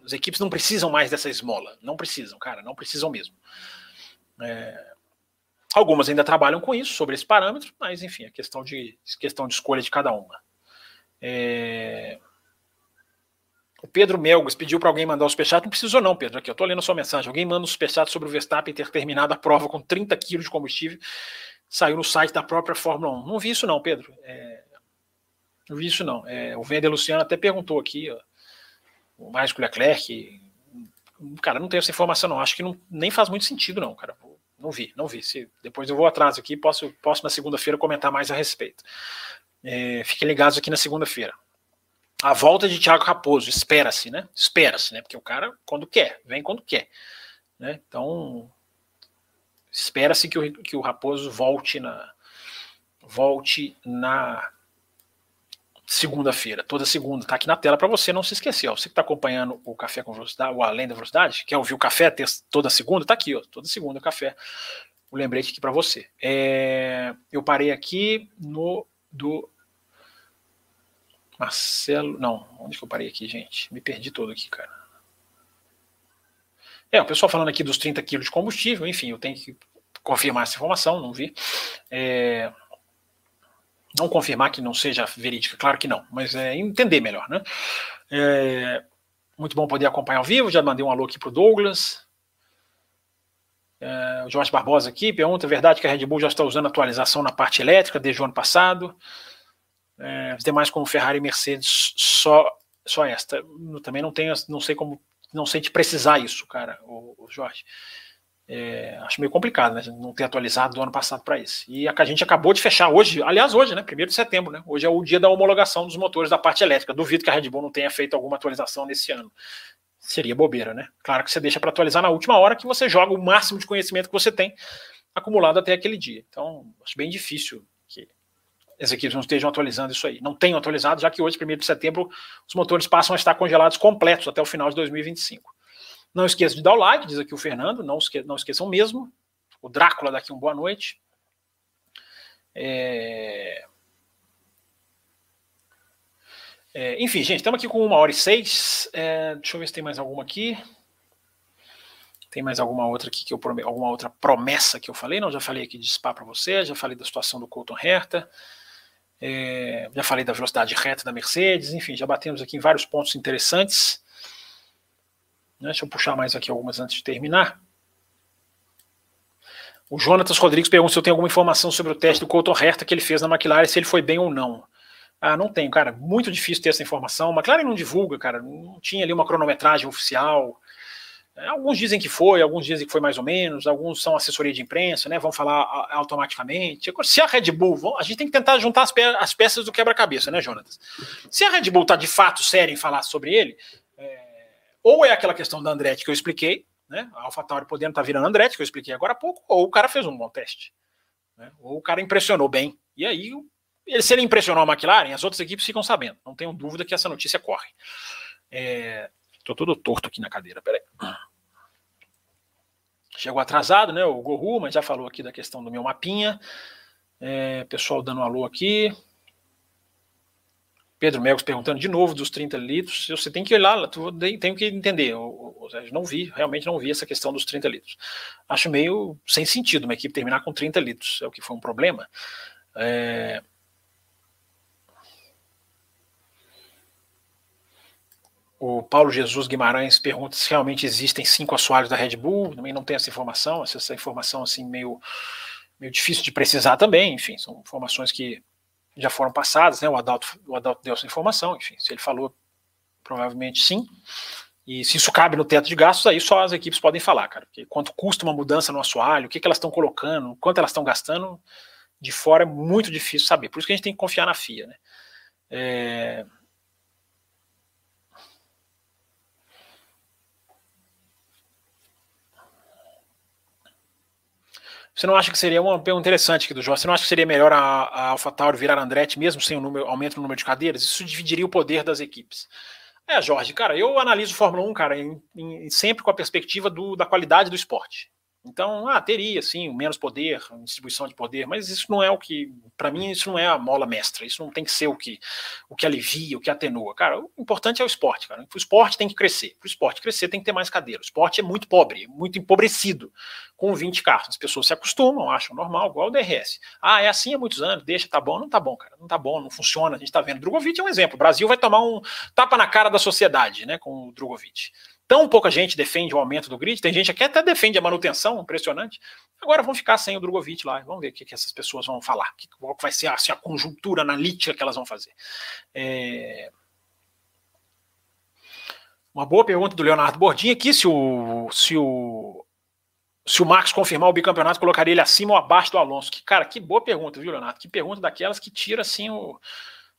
as equipes não precisam mais dessa esmola. Não precisam, cara, não precisam mesmo. É, algumas ainda trabalham com isso, sobre esse parâmetro, mas enfim, é questão de, questão de escolha de cada uma. É, o Pedro Melgos pediu para alguém mandar o superchat. Não precisou, não, Pedro. Aqui, eu estou lendo a sua mensagem. Alguém manda um superchat sobre o Verstappen ter terminado a prova com 30 quilos de combustível. Saiu no site da própria Fórmula 1. Não vi isso, não, Pedro. É... Não vi isso, não. É... O Vender Luciano até perguntou aqui, ó, o Mágico Leclerc. Cara, não tenho essa informação, não. Acho que não, nem faz muito sentido, não, cara. Não vi, não vi. Se, depois eu vou atrás aqui, posso, posso na segunda-feira comentar mais a respeito. É, fiquem ligados aqui na segunda-feira a volta de Thiago Raposo, espera-se, né? Espera-se, né? Porque o cara, quando quer, vem quando quer. Né? Então, espera-se que o, que o Raposo volte na volte na segunda-feira, toda segunda, tá aqui na tela para você não se esquecer. Ó. Você que está acompanhando o Café com Velocidade, o Além da Velocidade, quer ouvir o café toda segunda, tá aqui, ó, toda segunda o café. O lembrete aqui para você. É, eu parei aqui no do Marcelo. Não, onde que eu parei aqui, gente? Me perdi todo aqui, cara. É, o pessoal falando aqui dos 30 quilos de combustível, enfim, eu tenho que confirmar essa informação, não vi. É, não confirmar que não seja verídica, claro que não, mas é entender melhor, né? É, muito bom poder acompanhar ao vivo, já mandei um alô aqui para o Douglas. É, o Jorge Barbosa aqui pergunta: é verdade que a Red Bull já está usando atualização na parte elétrica desde o ano passado? É, as demais como Ferrari e Mercedes só só esta. Eu também não tenho, não sei como, não sei te precisar isso, cara, o, o Jorge. É, acho meio complicado, né? Não ter atualizado do ano passado para isso. E a, a gente acabou de fechar hoje, aliás, hoje, né? Primeiro de setembro, né? Hoje é o dia da homologação dos motores da parte elétrica. Duvido que a Red Bull não tenha feito alguma atualização nesse ano. Seria bobeira, né? Claro que você deixa para atualizar na última hora que você joga o máximo de conhecimento que você tem acumulado até aquele dia. Então, acho bem difícil as equipes não estejam atualizando isso aí. Não tenham atualizado, já que hoje, 1 de setembro, os motores passam a estar congelados completos até o final de 2025. Não esqueça de dar o like, diz aqui o Fernando, não, esque não esqueçam mesmo. O Drácula daqui, um boa noite. É... É, enfim, gente, estamos aqui com uma hora e seis. É, deixa eu ver se tem mais alguma aqui. Tem mais alguma outra aqui que eu alguma outra promessa que eu falei? Não, já falei aqui de SPA para você, já falei da situação do Colton Herta. É, já falei da velocidade reta da Mercedes, enfim, já batemos aqui em vários pontos interessantes. Né, deixa eu puxar mais aqui algumas antes de terminar. O Jonatas Rodrigues pergunta se eu tenho alguma informação sobre o teste do Colton Herta que ele fez na McLaren, se ele foi bem ou não. Ah, não tenho, cara. Muito difícil ter essa informação. A McLaren não divulga, cara. Não tinha ali uma cronometragem oficial. É, alguns dizem que foi, alguns dizem que foi mais ou menos, alguns são assessoria de imprensa, né? Vão falar automaticamente. Se a Red Bull, a gente tem que tentar juntar as, pe as peças do quebra-cabeça, né, Jonatas? Se a Red Bull está de fato séria em falar sobre ele, é, ou é aquela questão da Andretti que eu expliquei, né? A AlphaTauri podendo estar tá virando Andretti, que eu expliquei agora há pouco, ou o cara fez um bom teste, né? ou o cara impressionou bem. E aí, ele, se ele impressionou a McLaren, as outras equipes ficam sabendo. Não tenho dúvida que essa notícia corre. É, Tô todo torto aqui na cadeira, peraí. Chegou atrasado, né? O Gorru, mas já falou aqui da questão do meu mapinha. É, pessoal dando um alô aqui. Pedro Melgos perguntando de novo dos 30 litros. Você tem que lá, tu, tenho que entender. Eu, eu, não vi, realmente não vi essa questão dos 30 litros. Acho meio sem sentido uma equipe terminar com 30 litros. É o que foi um problema. É, O Paulo Jesus Guimarães pergunta se realmente existem cinco assoalhos da Red Bull. Também não tem essa informação, essa informação assim meio, meio difícil de precisar também. Enfim, são informações que já foram passadas, né? O Adalto, o Adalto deu essa informação, enfim, se ele falou, provavelmente sim. E se isso cabe no teto de gastos, aí só as equipes podem falar, cara. Porque quanto custa uma mudança no assoalho, o que, que elas estão colocando, quanto elas estão gastando, de fora é muito difícil saber. Por isso que a gente tem que confiar na FIA, né? É, Você não acha que seria uma pergunta interessante aqui do Jorge? Você não acha que seria melhor a, a AlphaTauri virar Andretti, mesmo sem o número, aumento no número de cadeiras? Isso dividiria o poder das equipes. É, Jorge, cara, eu analiso Fórmula 1, cara, em, em, sempre com a perspectiva do, da qualidade do esporte. Então, ah, teria sim menos poder, distribuição de poder, mas isso não é o que, para mim, isso não é a mola mestra. Isso não tem que ser o que, o que alivia, o que atenua. Cara, o importante é o esporte, cara. O esporte tem que crescer. Para o esporte crescer, tem que ter mais cadeira. O esporte é muito pobre, muito empobrecido com 20 carros. As pessoas se acostumam, acham normal, igual o DRS. Ah, é assim há muitos anos, deixa, tá bom. Não tá bom, cara. Não tá bom, não funciona. A gente tá vendo. Drogovic é um exemplo. O Brasil vai tomar um tapa na cara da sociedade, né, com o Drogovic. Tão pouca gente defende o aumento do grid, tem gente que até defende a manutenção, impressionante. Agora vão ficar sem o Drogovic lá, vamos ver o que, que essas pessoas vão falar, que, qual vai ser a, a conjuntura analítica que elas vão fazer. É... Uma boa pergunta do Leonardo Bordinha aqui, se o, se o, se o Max confirmar o bicampeonato, colocaria ele acima ou abaixo do Alonso. Que, cara, que boa pergunta, viu, Leonardo? Que pergunta daquelas que tira assim o,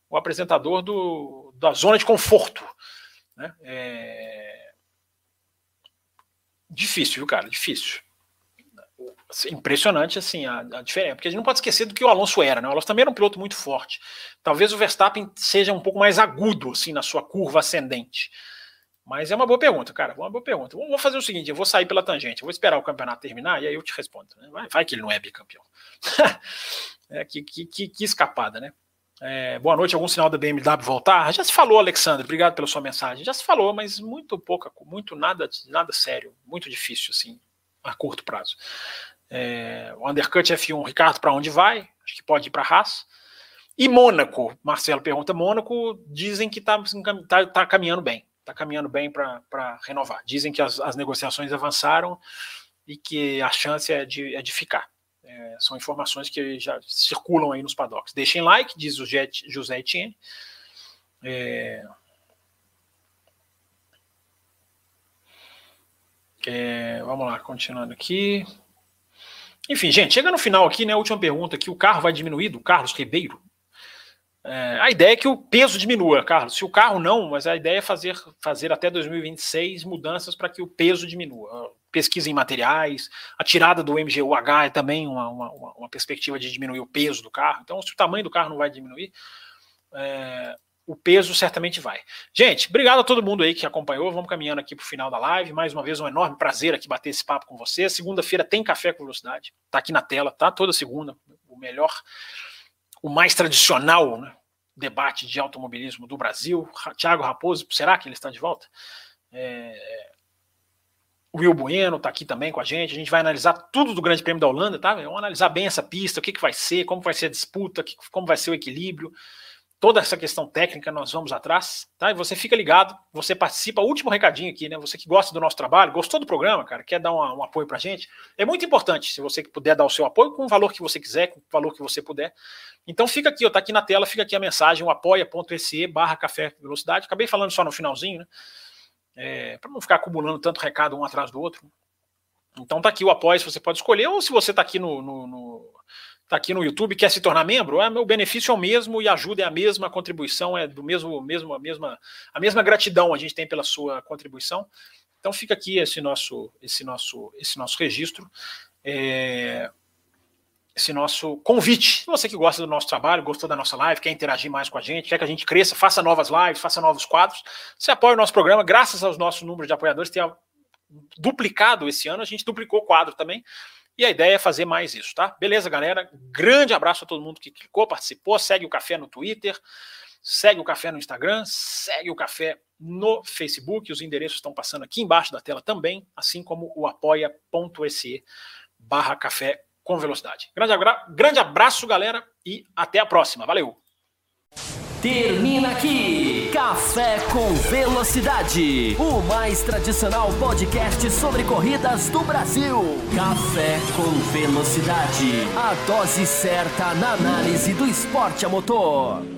o apresentador do, da zona de conforto. Né? É... Difícil, viu, cara? Difícil. Assim, impressionante, assim, a, a, diferença. Porque a gente não pode esquecer do que o Alonso era, né? O Alonso também era um piloto muito forte. Talvez o Verstappen seja um pouco mais agudo, assim, na sua curva ascendente. Mas é uma boa pergunta, cara. Uma boa pergunta. Vou fazer o seguinte: eu vou sair pela tangente, vou esperar o campeonato terminar e aí eu te respondo. Né? Vai, vai, que ele não é bicampeão. é, que, que, que, que escapada, né? É, boa noite, algum sinal da BMW voltar? Já se falou, Alexandre, obrigado pela sua mensagem. Já se falou, mas muito pouca, muito nada, nada sério, muito difícil, assim, a curto prazo. É, o Undercut F1, Ricardo, para onde vai? Acho que pode ir para a Haas. E Mônaco, Marcelo pergunta: Mônaco dizem que está tá, tá caminhando bem, está caminhando bem para renovar. Dizem que as, as, negociações avançaram e que a chance é de, é de ficar. É, são informações que já circulam aí nos paddocks. Deixem like, diz o José Etienne. É, é, vamos lá, continuando aqui. Enfim, gente, chega no final aqui, né? Última pergunta: que o carro vai diminuir do Carlos Ribeiro? É, a ideia é que o peso diminua, Carlos. Se o carro não, mas a ideia é fazer, fazer até 2026 mudanças para que o peso diminua. Pesquisa em materiais, a tirada do MGUH é também uma, uma, uma, perspectiva de diminuir o peso do carro. Então, se o tamanho do carro não vai diminuir, é, o peso certamente vai. Gente, obrigado a todo mundo aí que acompanhou. Vamos caminhando aqui para o final da live. Mais uma vez, um enorme prazer aqui bater esse papo com você. Segunda-feira tem Café com Velocidade. Tá aqui na tela, tá? Toda segunda. O melhor o mais tradicional né, debate de automobilismo do Brasil. Tiago Raposo, será que ele está de volta? É, o Will Bueno está aqui também com a gente. A gente vai analisar tudo do Grande Prêmio da Holanda, tá? Vamos analisar bem essa pista, o que, que vai ser, como vai ser a disputa, como vai ser o equilíbrio toda essa questão técnica nós vamos atrás, tá? E você fica ligado, você participa. Último recadinho aqui, né? Você que gosta do nosso trabalho, gostou do programa, cara, quer dar um, um apoio pra gente, é muito importante se você puder dar o seu apoio com o valor que você quiser, com o valor que você puder. Então fica aqui, ó, tá aqui na tela, fica aqui a mensagem, o apoia.se barra café velocidade. Acabei falando só no finalzinho, né? É, para não ficar acumulando tanto recado um atrás do outro. Então tá aqui o apoio, você pode escolher, ou se você tá aqui no, no, no está aqui no YouTube, quer se tornar membro, é, meu benefício é o mesmo e a ajuda é a mesma, contribuição é do mesmo, mesmo a mesma, a mesma gratidão a gente tem pela sua contribuição. Então fica aqui esse nosso, esse nosso, esse nosso registro, é, esse nosso convite. Você que gosta do nosso trabalho, gostou da nossa live, quer interagir mais com a gente, quer que a gente cresça, faça novas lives, faça novos quadros, você apoia o nosso programa, graças aos nossos números de apoiadores, tem duplicado esse ano, a gente duplicou o quadro também. E a ideia é fazer mais isso, tá? Beleza, galera? Grande abraço a todo mundo que clicou, participou. Segue o Café no Twitter, segue o Café no Instagram, segue o Café no Facebook. Os endereços estão passando aqui embaixo da tela também, assim como o apoia.se barra café com velocidade. Grande, grande abraço, galera, e até a próxima. Valeu! Termina aqui Café com Velocidade, o mais tradicional podcast sobre corridas do Brasil. Café com Velocidade, a dose certa na análise do esporte a motor.